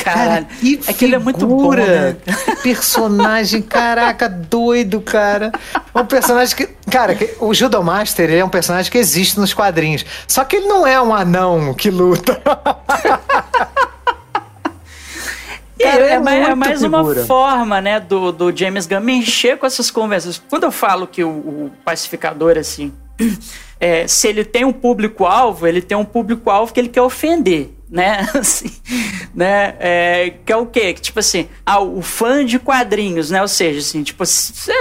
Caralho. Cara, que Aquilo é muito bom, né? Personagem, caraca, doido, cara. Um personagem que. Cara, o Judomaster ele é um personagem que existe nos quadrinhos. Só que ele não é um anão que luta. Cara, é, é, mais, é mais uma forma, né, do, do James Gunn mexer com essas conversas. Quando eu falo que o, o pacificador, assim, é, se ele tem um público-alvo, ele tem um público-alvo que ele quer ofender né? Assim, né? É, que é o quê? Que, tipo assim, ah, o fã de quadrinhos, né? Ou seja, assim, tipo,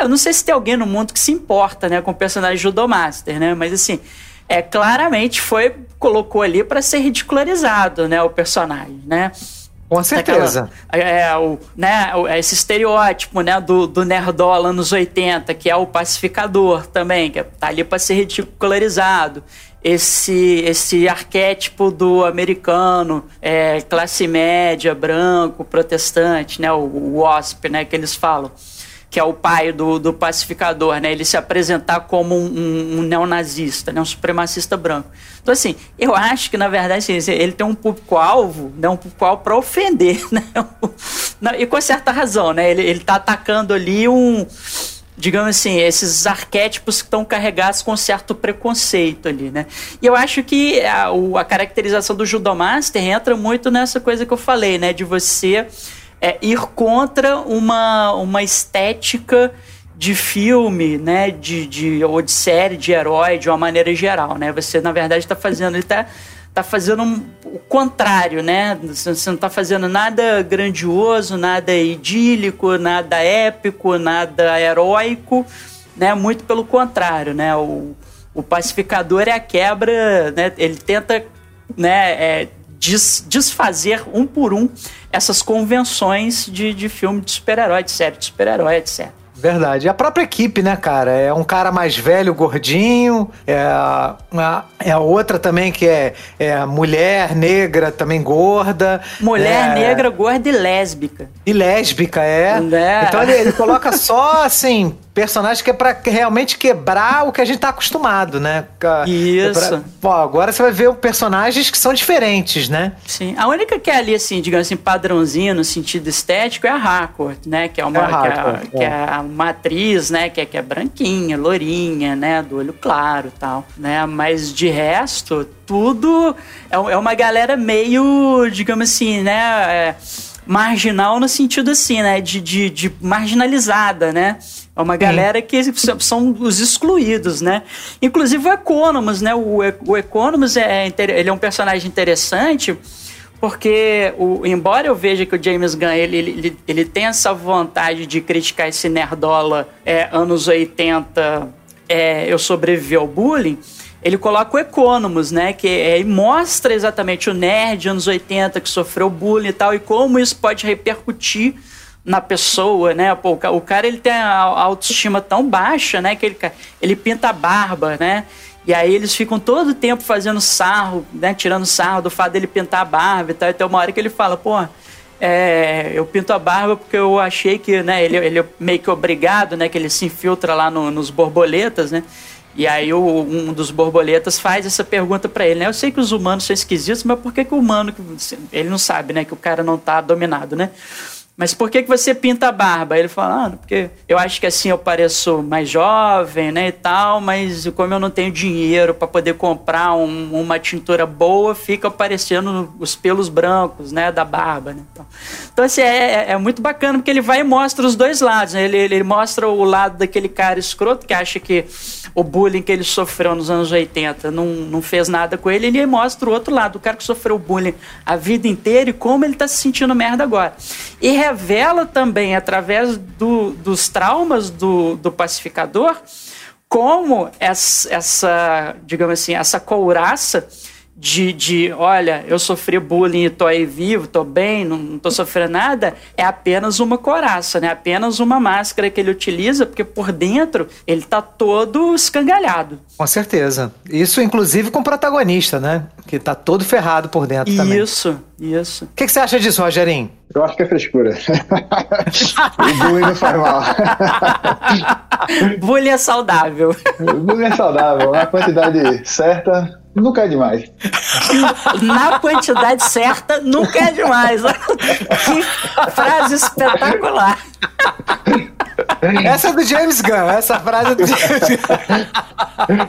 eu não sei se tem alguém no mundo que se importa, né, com o personagem Judomaster, né? Mas assim, é claramente foi colocou ali para ser ridicularizado, né, o personagem, né? Com certeza. Aquela, é, o, né, esse estereótipo né, do, do nerdola anos 80, que é o pacificador também, que tá ali para ser ridicularizado esse, esse arquétipo do americano, é, classe média, branco, protestante, né, o, o WASP, né, que eles falam, que é o pai do, do pacificador, né, ele se apresentar como um, um, um neonazista, né, um supremacista branco. Então, assim, eu acho que, na verdade, assim, ele tem um público-alvo, né, um público-alvo para ofender, né, e com certa razão, né, ele, ele tá atacando ali um digamos assim, esses arquétipos que estão carregados com certo preconceito ali, né? E eu acho que a, a caracterização do Judomaster entra muito nessa coisa que eu falei, né? De você é, ir contra uma, uma estética de filme, né, de, de, ou de série, de herói, de uma maneira geral, né? Você, na verdade, está fazendo, ele tá tá fazendo o contrário, né? Você não tá fazendo nada grandioso, nada idílico, nada épico, nada heróico, né? Muito pelo contrário, né? O, o pacificador é a quebra, né? Ele tenta, né? É, des, desfazer um por um essas convenções de, de filme de super-herói, de série de super-herói, etc. Verdade. A própria equipe, né, cara? É um cara mais velho, gordinho. É a, é a outra também que é, é mulher negra, também gorda. Mulher é... negra, gorda e lésbica. E lésbica, é. é. Então ele, ele coloca só, assim, personagem que é pra realmente quebrar o que a gente tá acostumado, né? Isso. É pra, pô, agora você vai ver personagens que são diferentes, né? Sim. A única que é ali, assim, digamos assim, padrãozinho no sentido estético é a Harcourt, né? Que é uma, é que, é, que é, é uma atriz, né? Que é, que é branquinha, lourinha, né? Do olho claro e tal, né? Mas de resto, tudo é, é uma galera meio, digamos assim, né? É, marginal no sentido assim, né? De, de, de marginalizada, né? É uma galera que são os excluídos, né? Inclusive o Economus, né? O, o Economus é, ele é um personagem interessante porque, o, embora eu veja que o James Gunn ele, ele, ele tem essa vontade de criticar esse nerdola é, anos 80, é, eu sobrevivi ao bullying, ele coloca o Economus, né? Que é, mostra exatamente o nerd anos 80 que sofreu bullying e tal, e como isso pode repercutir na pessoa, né? Pô, o cara ele tem a autoestima tão baixa, né? Que ele, ele pinta a barba, né? E aí eles ficam todo o tempo fazendo sarro, né? Tirando sarro do fato dele pintar a barba e tal. Então uma hora que ele fala, pô, é, eu pinto a barba porque eu achei que, né? Ele, ele é meio que obrigado, né? Que ele se infiltra lá no, nos borboletas, né? E aí o, um dos borboletas faz essa pergunta para ele, né? Eu sei que os humanos são esquisitos, mas por que, que o humano... Ele não sabe, né? Que o cara não tá dominado, né? Mas por que, que você pinta a barba? Ele fala, ah, porque eu acho que assim eu pareço mais jovem, né, e tal, mas como eu não tenho dinheiro para poder comprar um, uma tintura boa, fica aparecendo os pelos brancos, né, da barba, né. Então, então assim, é, é, é muito bacana, porque ele vai e mostra os dois lados, né? ele, ele, ele mostra o lado daquele cara escroto que acha que o bullying que ele sofreu nos anos 80 não, não fez nada com ele, ele mostra o outro lado, o cara que sofreu bullying a vida inteira e como ele tá se sentindo merda agora. E revela também, através do, dos traumas do, do pacificador, como essa, essa, digamos assim, essa couraça de, de olha, eu sofri bullying e tô aí vivo, tô bem, não, não tô sofrendo nada, é apenas uma coraça, né? Apenas uma máscara que ele utiliza, porque por dentro ele tá todo escangalhado. Com certeza. Isso, inclusive, com o protagonista, né? Que tá todo ferrado por dentro isso, também. Isso, isso. O que, que, você acha disso, Rogerinho? Eu acho que é frescura. o bullying não faz mal. bullying é saudável. bullying é saudável. Na quantidade certa, Nunca é demais. Na quantidade certa, nunca é demais. que frase espetacular. Essa é do James Gunn, essa frase é do James Gunn.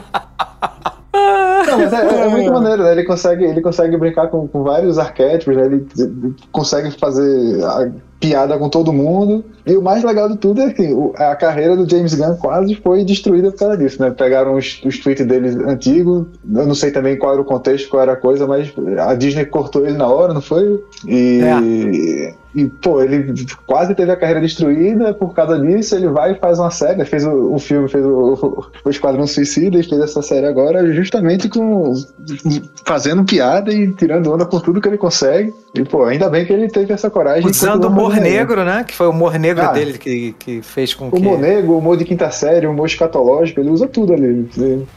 Não, mas é, é, muito maneiro, né? Ele consegue, ele consegue brincar com, com vários arquétipos, né? ele, ele consegue fazer a piada com todo mundo. E o mais legal de tudo é que a carreira do James Gunn quase foi destruída por causa disso, né? Pegaram os, os tweets dele antigos, eu não sei também qual era o contexto, qual era a coisa, mas a Disney cortou ele na hora, não foi? E. É. E, pô, ele quase teve a carreira destruída por causa disso. Ele vai e faz uma série. Fez o, o filme, fez o, o Esquadrão Suicida e fez essa série agora justamente com fazendo piada e tirando onda por tudo que ele consegue. E, pô, ainda bem que ele teve essa coragem. Usando o humor negro, né? Que foi o humor negro ah, dele que, que fez com que... Humor negro, humor de quinta série, humor escatológico, ele usa tudo ali.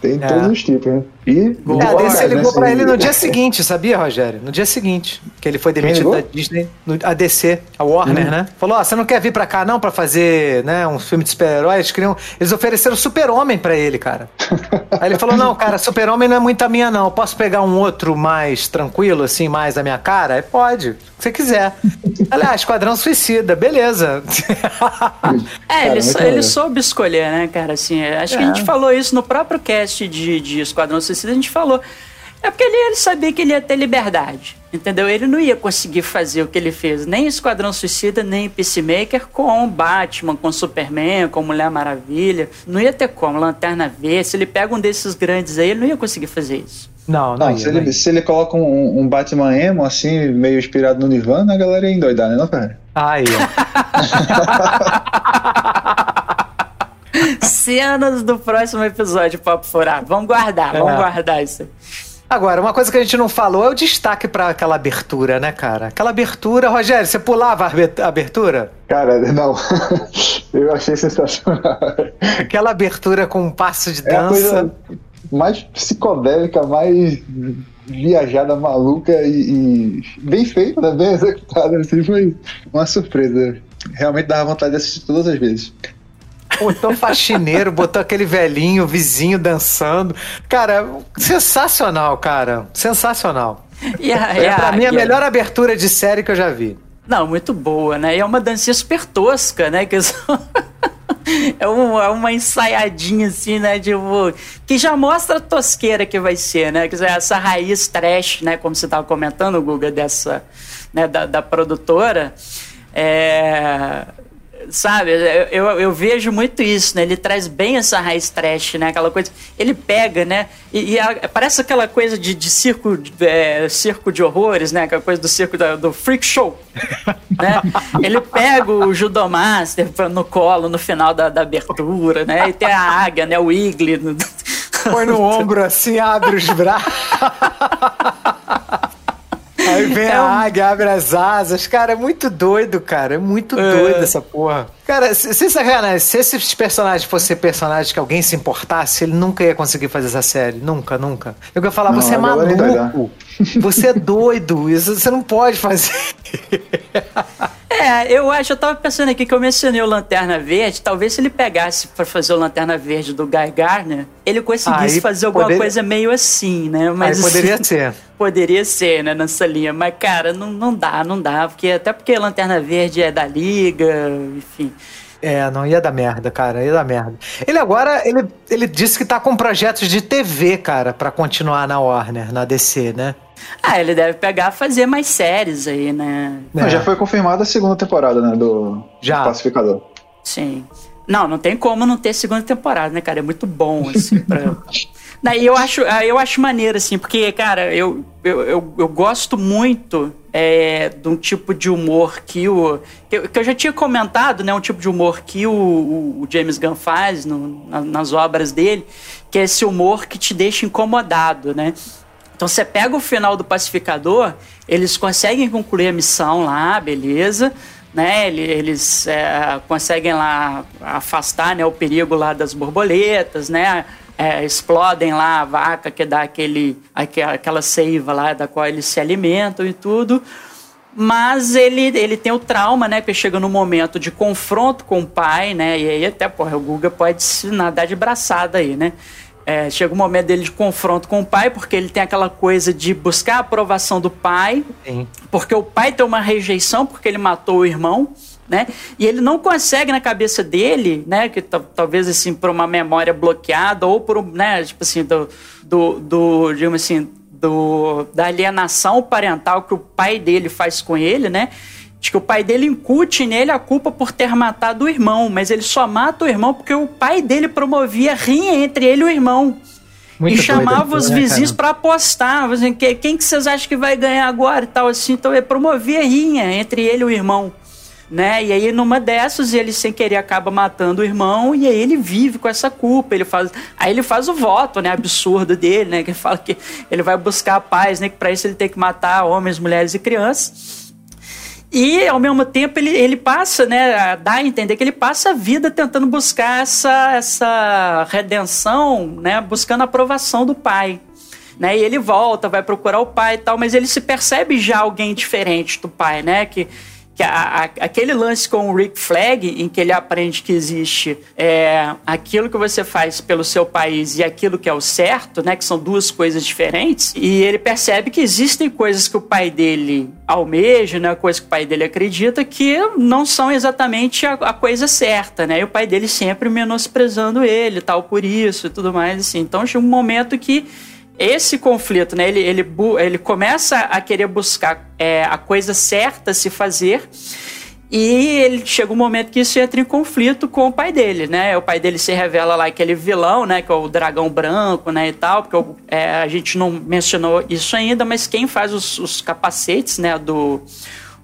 Tem é. todos os tipos, né? E. É, a DC ligou pra ele no dia seguinte, sabia, Rogério? No dia seguinte, que ele foi demitido da Disney, no, a DC, a Warner, hum. né? Falou: Ó, oh, você não quer vir pra cá não pra fazer né, um filme de super-heróis? Eles, eles ofereceram Super-Homem pra ele, cara. Aí ele falou: Não, cara, Super-Homem não é muito a minha, não. Eu posso pegar um outro mais tranquilo, assim, mais a minha cara? Aí pode, se você quiser. Aliás, Esquadrão Suicida, beleza. é, ele, ele soube escolher, né, cara? Assim, acho é. que a gente falou isso no próprio cast de, de Esquadrão Suicida a gente falou. É porque ele, ele, sabia que ele ia ter liberdade, entendeu? Ele não ia conseguir fazer o que ele fez, nem Esquadrão Suicida, nem Peacemaker com Batman, com Superman, com Mulher Maravilha. Não ia ter como, Lanterna Verde. Se ele pega um desses grandes aí, ele não ia conseguir fazer isso. Não, não, Não, ia, se, não ele, ia. se ele coloca um, um Batman emo, assim, meio inspirado no Nirvana, a galera ia endoidar, né, não, cara? Aí, Cenas do próximo episódio, Papo Furado. Vamos guardar, vamos É. guardar isso. aí. Agora, uma coisa que a gente não falou é o destaque pra aquela abertura, né, cara? Aquela abertura, Rogério, você pulava a abe- a abertura? Cara, não. Eu achei sensacional. Aquela abertura com um passo de É a dança. coisa mais psicodélica, mais viajada, maluca e, e bem feita, né? bem executada. Assim, foi uma surpresa. Realmente dava vontade de assistir todas as vezes. Botou faxineiro, botou aquele velhinho, vizinho dançando. Cara, sensacional, cara. Sensacional. A, e É pra mim a águia? melhor abertura de série que eu já vi. Não, muito boa, né? E é uma dancinha super tosca, né? Que só- é, uma, é uma ensaiadinha assim, né? Tipo, que já mostra a tosqueira que vai ser, né? Quer dizer, essa raiz trash, né? Como você estava comentando, Guga, dessa, né? Da, da produtora. É, sabe, eu, eu, eu vejo muito isso, né? Ele traz bem essa raiz trash, né? Aquela coisa. Ele pega, né? E, e a- parece aquela coisa de, de circo, é, circo de horrores, né? Aquela coisa do circo da- do freak show. né? Ele pega o Judomaster no colo no final da, da abertura, né? E tem a águia, né? O Igli. no- Põe no ombro assim, abre os braços. Vem É a um- águia, abre as asas. Cara, é muito doido, cara. É muito É. doido essa porra. Cara, se, se sacanagem, se esses personagens fossem personagens que alguém se importasse, ele nunca ia conseguir fazer essa série. Nunca, nunca. Eu ia falar, Não, você é ia maluco. Você é doido. Isso você não pode fazer. É, eu acho, eu tava pensando aqui que eu mencionei o Lanterna Verde, talvez se ele pegasse pra fazer o Lanterna Verde do Guy Gardner, ele conseguisse Aí fazer alguma poderia- coisa meio assim, né? Mas Aí poderia assim, ser. Poderia ser, né, nessa linha. Mas, cara, não, não dá, não dá. Porque, até porque Lanterna Verde é da Liga, enfim. É, não ia dar merda, cara, ia dar merda. Ele agora, ele, ele disse que tá com projetos de TV, cara, pra continuar na Warner, na DC, né? Ah, ele deve pegar e fazer mais séries aí, né? Não, É. já foi confirmada a segunda temporada, né? Do, Já. do Pacificador. Sim. Não, não tem como não ter segunda temporada, né, cara? É muito bom, assim, pra... Daí eu acho, ah, eu acho maneiro, assim, porque, cara, eu, eu, eu, eu gosto muito é, de um tipo de humor que o. Que eu, que eu já tinha comentado, né? Um tipo de humor que o, o- o James Gunn faz no- na- nas obras dele, que é esse humor que te deixa incomodado, né? Então você pega o final do Pacificador, eles conseguem concluir a missão lá, beleza, né? Ele- Eles é, conseguem lá afastar né, o perigo lá das borboletas, né? É, explodem lá a vaca que dá aquele, aque- aquela seiva lá da qual eles se alimentam e tudo. Mas ele, ele tem o trauma, né? Que chega no momento de confronto com o pai, né? E aí até, porra, o Guga pode se nadar de braçada aí, né? É, chega o momento dele de confronto com o pai, porque ele tem aquela coisa de buscar a aprovação do pai, Sim. porque o pai tem uma rejeição porque ele matou o irmão, né? E ele não consegue na cabeça dele, né? Que ta- talvez assim por uma memória bloqueada ou por um, né? Tipo assim do do, do digamos assim do da alienação parental que o pai dele faz com ele, né? De que o pai dele incute nele a culpa por ter matado o irmão, mas ele só mata o irmão porque o pai dele promovia rinha entre ele e o irmão Muito e chamava os né, vizinhos pra apostar. Assim, que- quem que vocês acham que vai ganhar agora e tal assim? Então ele promovia rinha entre ele e o irmão. Né? E aí, numa dessas, ele sem querer acaba matando o irmão, e aí ele vive com essa culpa. Ele faz, aí ele faz o voto, né? Absurdo dele, né? Que ele fala que ele vai buscar a paz, né? Que pra isso ele tem que matar homens, mulheres e crianças. E, ao mesmo tempo, ele, ele passa, né? Dá a entender que ele passa a vida tentando buscar essa, essa redenção, né? Buscando a aprovação do pai. Né? E ele volta, vai procurar o pai e tal, mas ele se percebe já alguém diferente do pai, né? Que, que a- a- aquele lance com o Rick Flag, em que ele aprende que existe é, aquilo que você faz pelo seu país e aquilo que é o certo, né? Que são duas coisas diferentes. E ele percebe que existem coisas que o pai dele almeja, né? Coisas que o pai dele acredita que não são exatamente a, a coisa certa, né? E o pai dele sempre menosprezando ele, tal, por isso e tudo mais, assim. Então chega um momento que esse conflito, né, ele, ele, ele começa a querer buscar é, a coisa certa a se fazer E ele chega um momento que isso entra em conflito com o pai dele, né? O pai dele se revela lá aquele vilão, né? Que é o dragão branco, né? E tal, porque é, a gente não mencionou isso ainda, mas quem faz os, os capacetes, né? Do,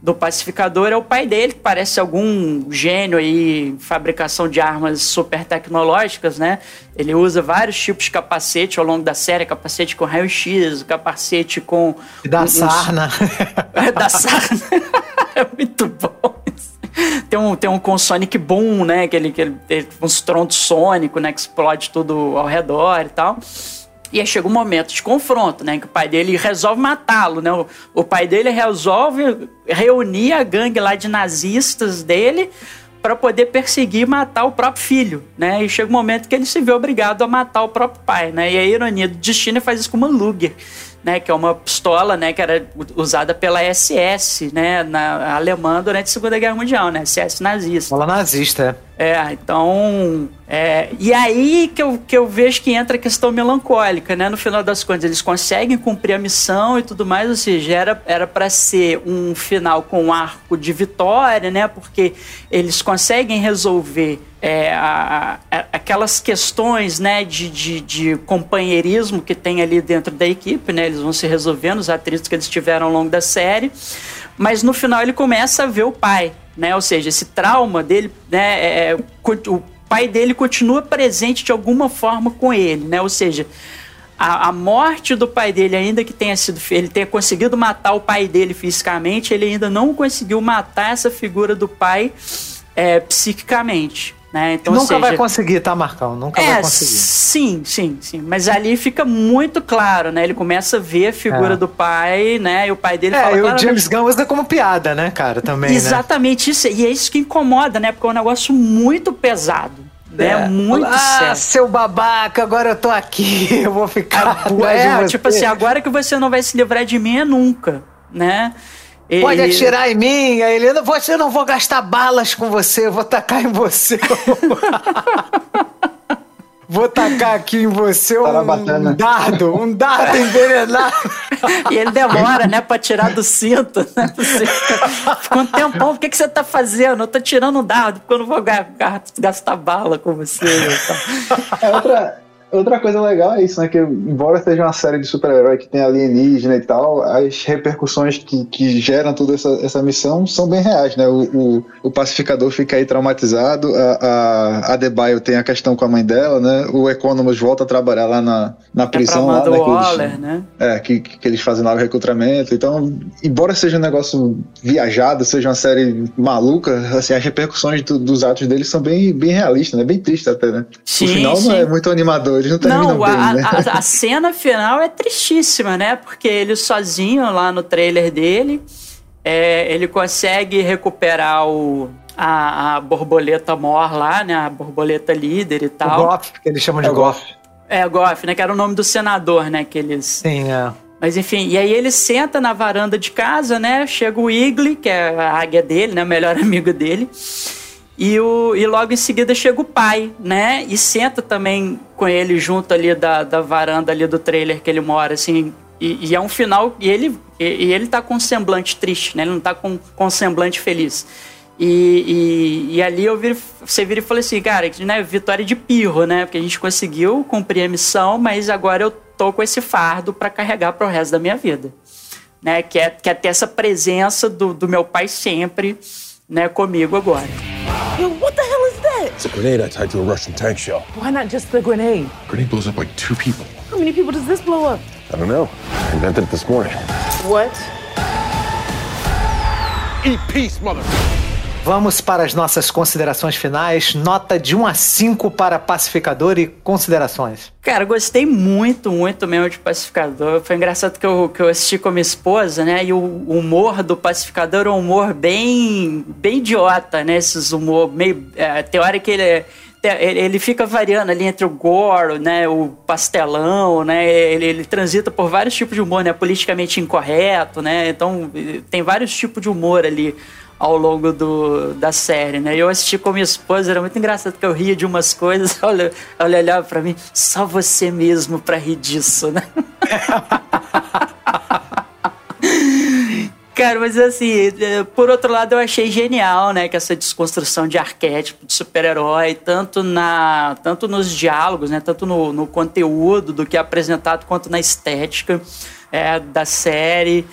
do pacificador é o pai dele, que parece algum gênio aí fabricação de armas super tecnológicas, né? Ele usa vários tipos de capacete ao longo da série, capacete com raio-x, capacete com... Da sarna. da sarna. é muito bom tem um, tem um com Sonic Boom, né? Que ele, que ele tem um estrondo sônico, né? Que explode tudo ao redor e tal. E aí chega um momento de confronto, né? Que o pai dele resolve matá-lo, né? O, o pai dele resolve reunir a gangue lá de nazistas dele para poder perseguir e matar o próprio filho, né? E chega um momento que ele se vê obrigado a matar o próprio pai, né? E a ironia do destino faz isso com uma Luger, né, que é uma pistola, né, que era usada pela SS, né, na alemã durante a Segunda Guerra Mundial, né, SS nazista. Fala nazista, é. É, então. É, e aí que eu, que eu vejo que entra a questão melancólica, né? No final das contas, eles conseguem cumprir a missão e tudo mais, ou seja, era para ser um final com um arco de vitória, né? Porque eles conseguem resolver é, a, a, aquelas questões né, de, de, de, companheirismo que tem ali dentro da equipe, né? Eles vão se resolvendo, os atritos que eles tiveram ao longo da série. Mas no final ele começa a ver o pai, né? Ou seja, esse trauma dele, né? É, é o pai dele continua presente de alguma forma com ele, né? Ou seja, a, a, morte do pai dele, ainda que tenha sido ele tenha conseguido matar o pai dele fisicamente, ele ainda não conseguiu matar essa figura do pai é, psiquicamente. Né? Então, Nunca seja, vai conseguir, tá, Marcão? Nunca é, vai conseguir. Sim, sim, sim. Mas ali fica muito claro, né? Ele começa a ver a figura é. do pai, né? E o pai dele é, fala. E o James Gunn usa como piada, né, cara? Também. Né? Exatamente né? isso. E é isso que incomoda, né? Porque é um negócio muito pesado. Né? É muito ah, sério. seu babaca, agora eu tô aqui, eu vou ficar. É, tipo assim, agora que você não vai se livrar de mim é nunca, né? Pode atirar em mim, a Helena. Você não vou gastar balas com você, eu vou tacar em você. vou tacar aqui em você um, um dardo, um dardo envenenado. e ele demora, né, pra tirar do cinto, né? Você fica, um tempão, o que, que você tá fazendo? Eu tô tirando um dardo, porque eu não vou gastar bala com você. É outra, Outra coisa legal é isso, né? Que embora seja uma série de super-herói que tem alienígena e tal, as repercussões que, que geram toda essa, essa missão são bem reais, né? O, o, o pacificador fica aí traumatizado, a, a Debaio tem a questão com a mãe dela, né? O Economos volta a trabalhar lá na, na é prisão. É lá, né, Waller, eles, né? É, que, que eles fazem lá o recrutamento. Então, embora seja um negócio viajado, seja uma série maluca, assim, as repercussões do, dos atos deles são bem, bem realistas, né? Bem tristes até, né? Sim, o final sim. não é muito animador eles não terminam não, bem, a, né? a, a, cena final é tristíssima, né? Porque ele sozinho lá no trailer dele, é, ele consegue recuperar o, a, a, borboleta mor lá, né? A borboleta líder e tal. O Goff, que eles chamam de é Goff. É, Goff, né? Que era o nome do senador, né? Que eles... Sim, é. Mas enfim, e aí ele senta na varanda de casa, né? Chega o Igli, que é a águia dele, né? O melhor amigo dele. E, o, e logo em seguida chega o pai, né? E senta também com ele junto ali da, da varanda ali do trailer que ele mora, assim. E, e é um final. E ele, e, e, ele tá com um semblante triste, né? Ele não tá com, com um semblante feliz. E, e, e ali eu vi, você vira e falou assim, cara, né, vitória de pirro, né? Porque a gente conseguiu cumprir a missão, mas agora eu tô com esse fardo para carregar pro resto da minha vida. Né? Que, é, que é ter essa presença do, do meu pai sempre né, comigo agora. Yo, what the hell is that? It's a grenade I tied to a Russian tank shell. Why not just the grenade? Grenade blows up like two people. How many people does this blow up? I don't know. I invented it this morning. What? Eat peace, mother. Vamos para as nossas considerações finais. Nota de 1 a 5 para Pacificador e considerações. Cara, gostei muito, muito mesmo de Pacificador. Foi engraçado que eu, que eu assisti com minha esposa, né? E o humor do Pacificador é um humor bem, bem idiota, né? Esses humor meio. É, tem hora que ele é ele fica variando ali entre o gore, né, o pastelão, né, ele, ele, transita por vários tipos de humor, né, politicamente incorreto, né, então tem vários tipos de humor ali ao longo do, da série, né? Eu assisti com minha esposa, era muito engraçado que eu ria de umas coisas, olha, ela olhava para mim, só você mesmo para rir disso, né? Cara, mas assim, é, por outro lado, eu achei genial, né? Que essa desconstrução de arquétipo de super-herói, tanto, na, tanto nos diálogos, né? Tanto no, no conteúdo do que é apresentado, quanto na estética é, da série.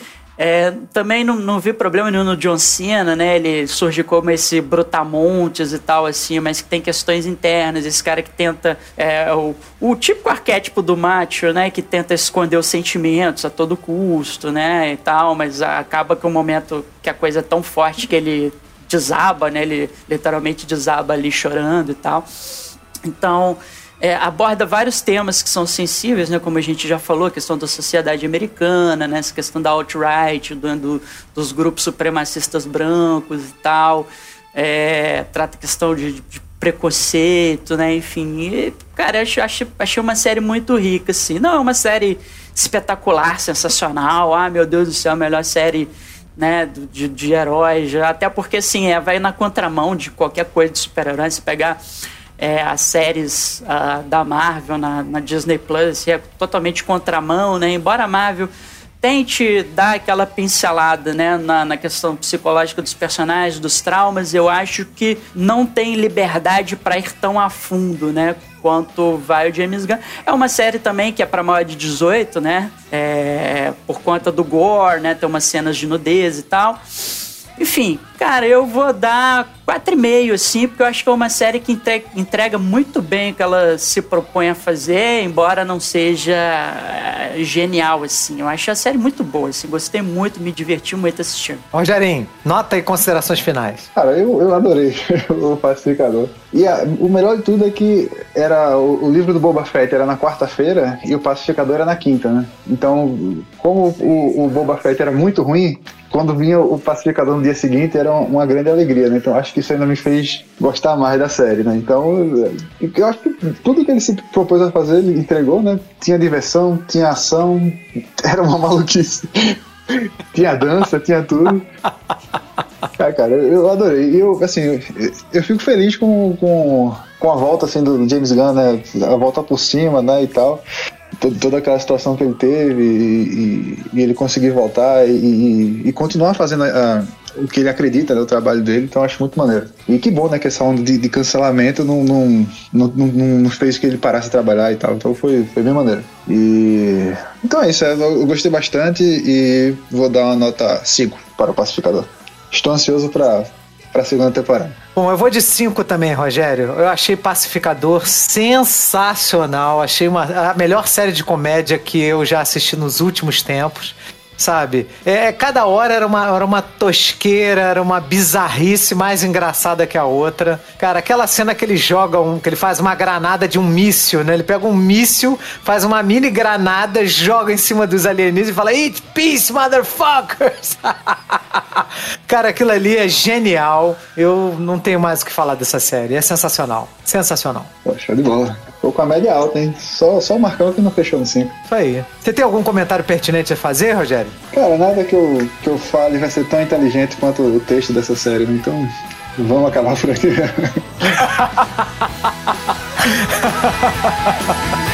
É, também não, não vi problema nenhum no John Cena, né? Ele surge como esse brutamontes e tal, assim, mas que tem questões internas. Esse cara que tenta. É, o, o típico arquétipo do macho, né? Que tenta esconder os sentimentos a todo custo, né? E tal, mas acaba que o um momento que a coisa é tão forte que ele desaba, né? Ele literalmente desaba ali chorando e tal. Então é, aborda vários temas que são sensíveis, né, como a gente já falou, a questão da sociedade americana, né, essa questão da alt-right, do, do, dos grupos supremacistas brancos e tal, é, trata questão de, de preconceito, né, enfim. E, cara, achei, achei uma série muito rica, assim. Não é uma série espetacular, sensacional, ah, meu Deus do céu, a melhor série né, de, de heróis, até porque, assim, é, vai na contramão de qualquer coisa de super-herói, se pegar é, as séries uh, da Marvel na, na, Disney Plus é totalmente contramão, né? Embora a Marvel tente dar aquela pincelada né, na, na, questão psicológica dos personagens, dos traumas, eu acho que não tem liberdade para ir tão a fundo, né? Quanto vai o James Gunn. É uma série também que é para maior de 18, né? É, por conta do gore, né? Tem umas cenas de nudez e tal. Enfim, cara, eu vou dar 4,5, assim, porque eu acho que é uma série que entrega muito bem o que ela se propõe a fazer, embora não seja eh, genial, assim. Eu acho a série muito boa, assim, gostei muito, me diverti muito assistindo. Rogerinho, nota e considerações finais. Cara, eu, eu adorei o Pacificador. E a, o melhor de tudo é que era o, o livro do Boba Fett era na quarta-feira e o Pacificador era na quinta, né? Então, como o, o Boba Fett era muito ruim, quando vinha o Pacificador no dia seguinte era uma grande alegria, né? Então acho que isso ainda me fez gostar mais da série, né? Então eu acho que tudo que ele se propôs a fazer, ele entregou, né? Tinha diversão, tinha ação, era uma maluquice. tinha dança, tinha tudo. Ah, cara, eu adorei. Eu, assim, eu, eu fico feliz com, com, com a volta assim, do James Gunn, né? A volta por cima, né? E tal toda aquela situação que ele teve e, e ele conseguir voltar e, e continuar fazendo a, o que ele acredita, né, o trabalho dele, então acho muito maneiro. E que bom, né, que essa onda de, de cancelamento não, não, não, não, fez que ele parasse de trabalhar e tal, então foi, foi bem maneiro. E então é isso, eu gostei bastante e vou dar uma nota 5 para o Pacificador. Estou ansioso para para a segunda temporada. Bom, eu vou de 5 também, Rogério. Eu achei Pacificador sensacional. Achei uma, a melhor série de comédia que eu já assisti nos últimos tempos sabe? É, cada hora era uma, era uma tosqueira, era uma bizarrice mais engraçada que a outra. Cara, aquela cena que ele joga um, que ele faz uma granada de um míssil, né? Ele pega um míssil, faz uma mini granada, joga em cima dos alienígenas e fala: Eat peace, motherfuckers! Cara, aquilo ali é genial. Eu não tenho mais o que falar dessa série. É sensacional. Sensacional. Poxa, de bola. Ficou com a média alta, hein? Só, só o Marcão que não fechou no 5. Isso aí. Você tem algum comentário pertinente a fazer, Rogério? Cara, nada que eu, que eu fale vai ser tão inteligente quanto o texto dessa série, né? Então, vamos acabar por aqui.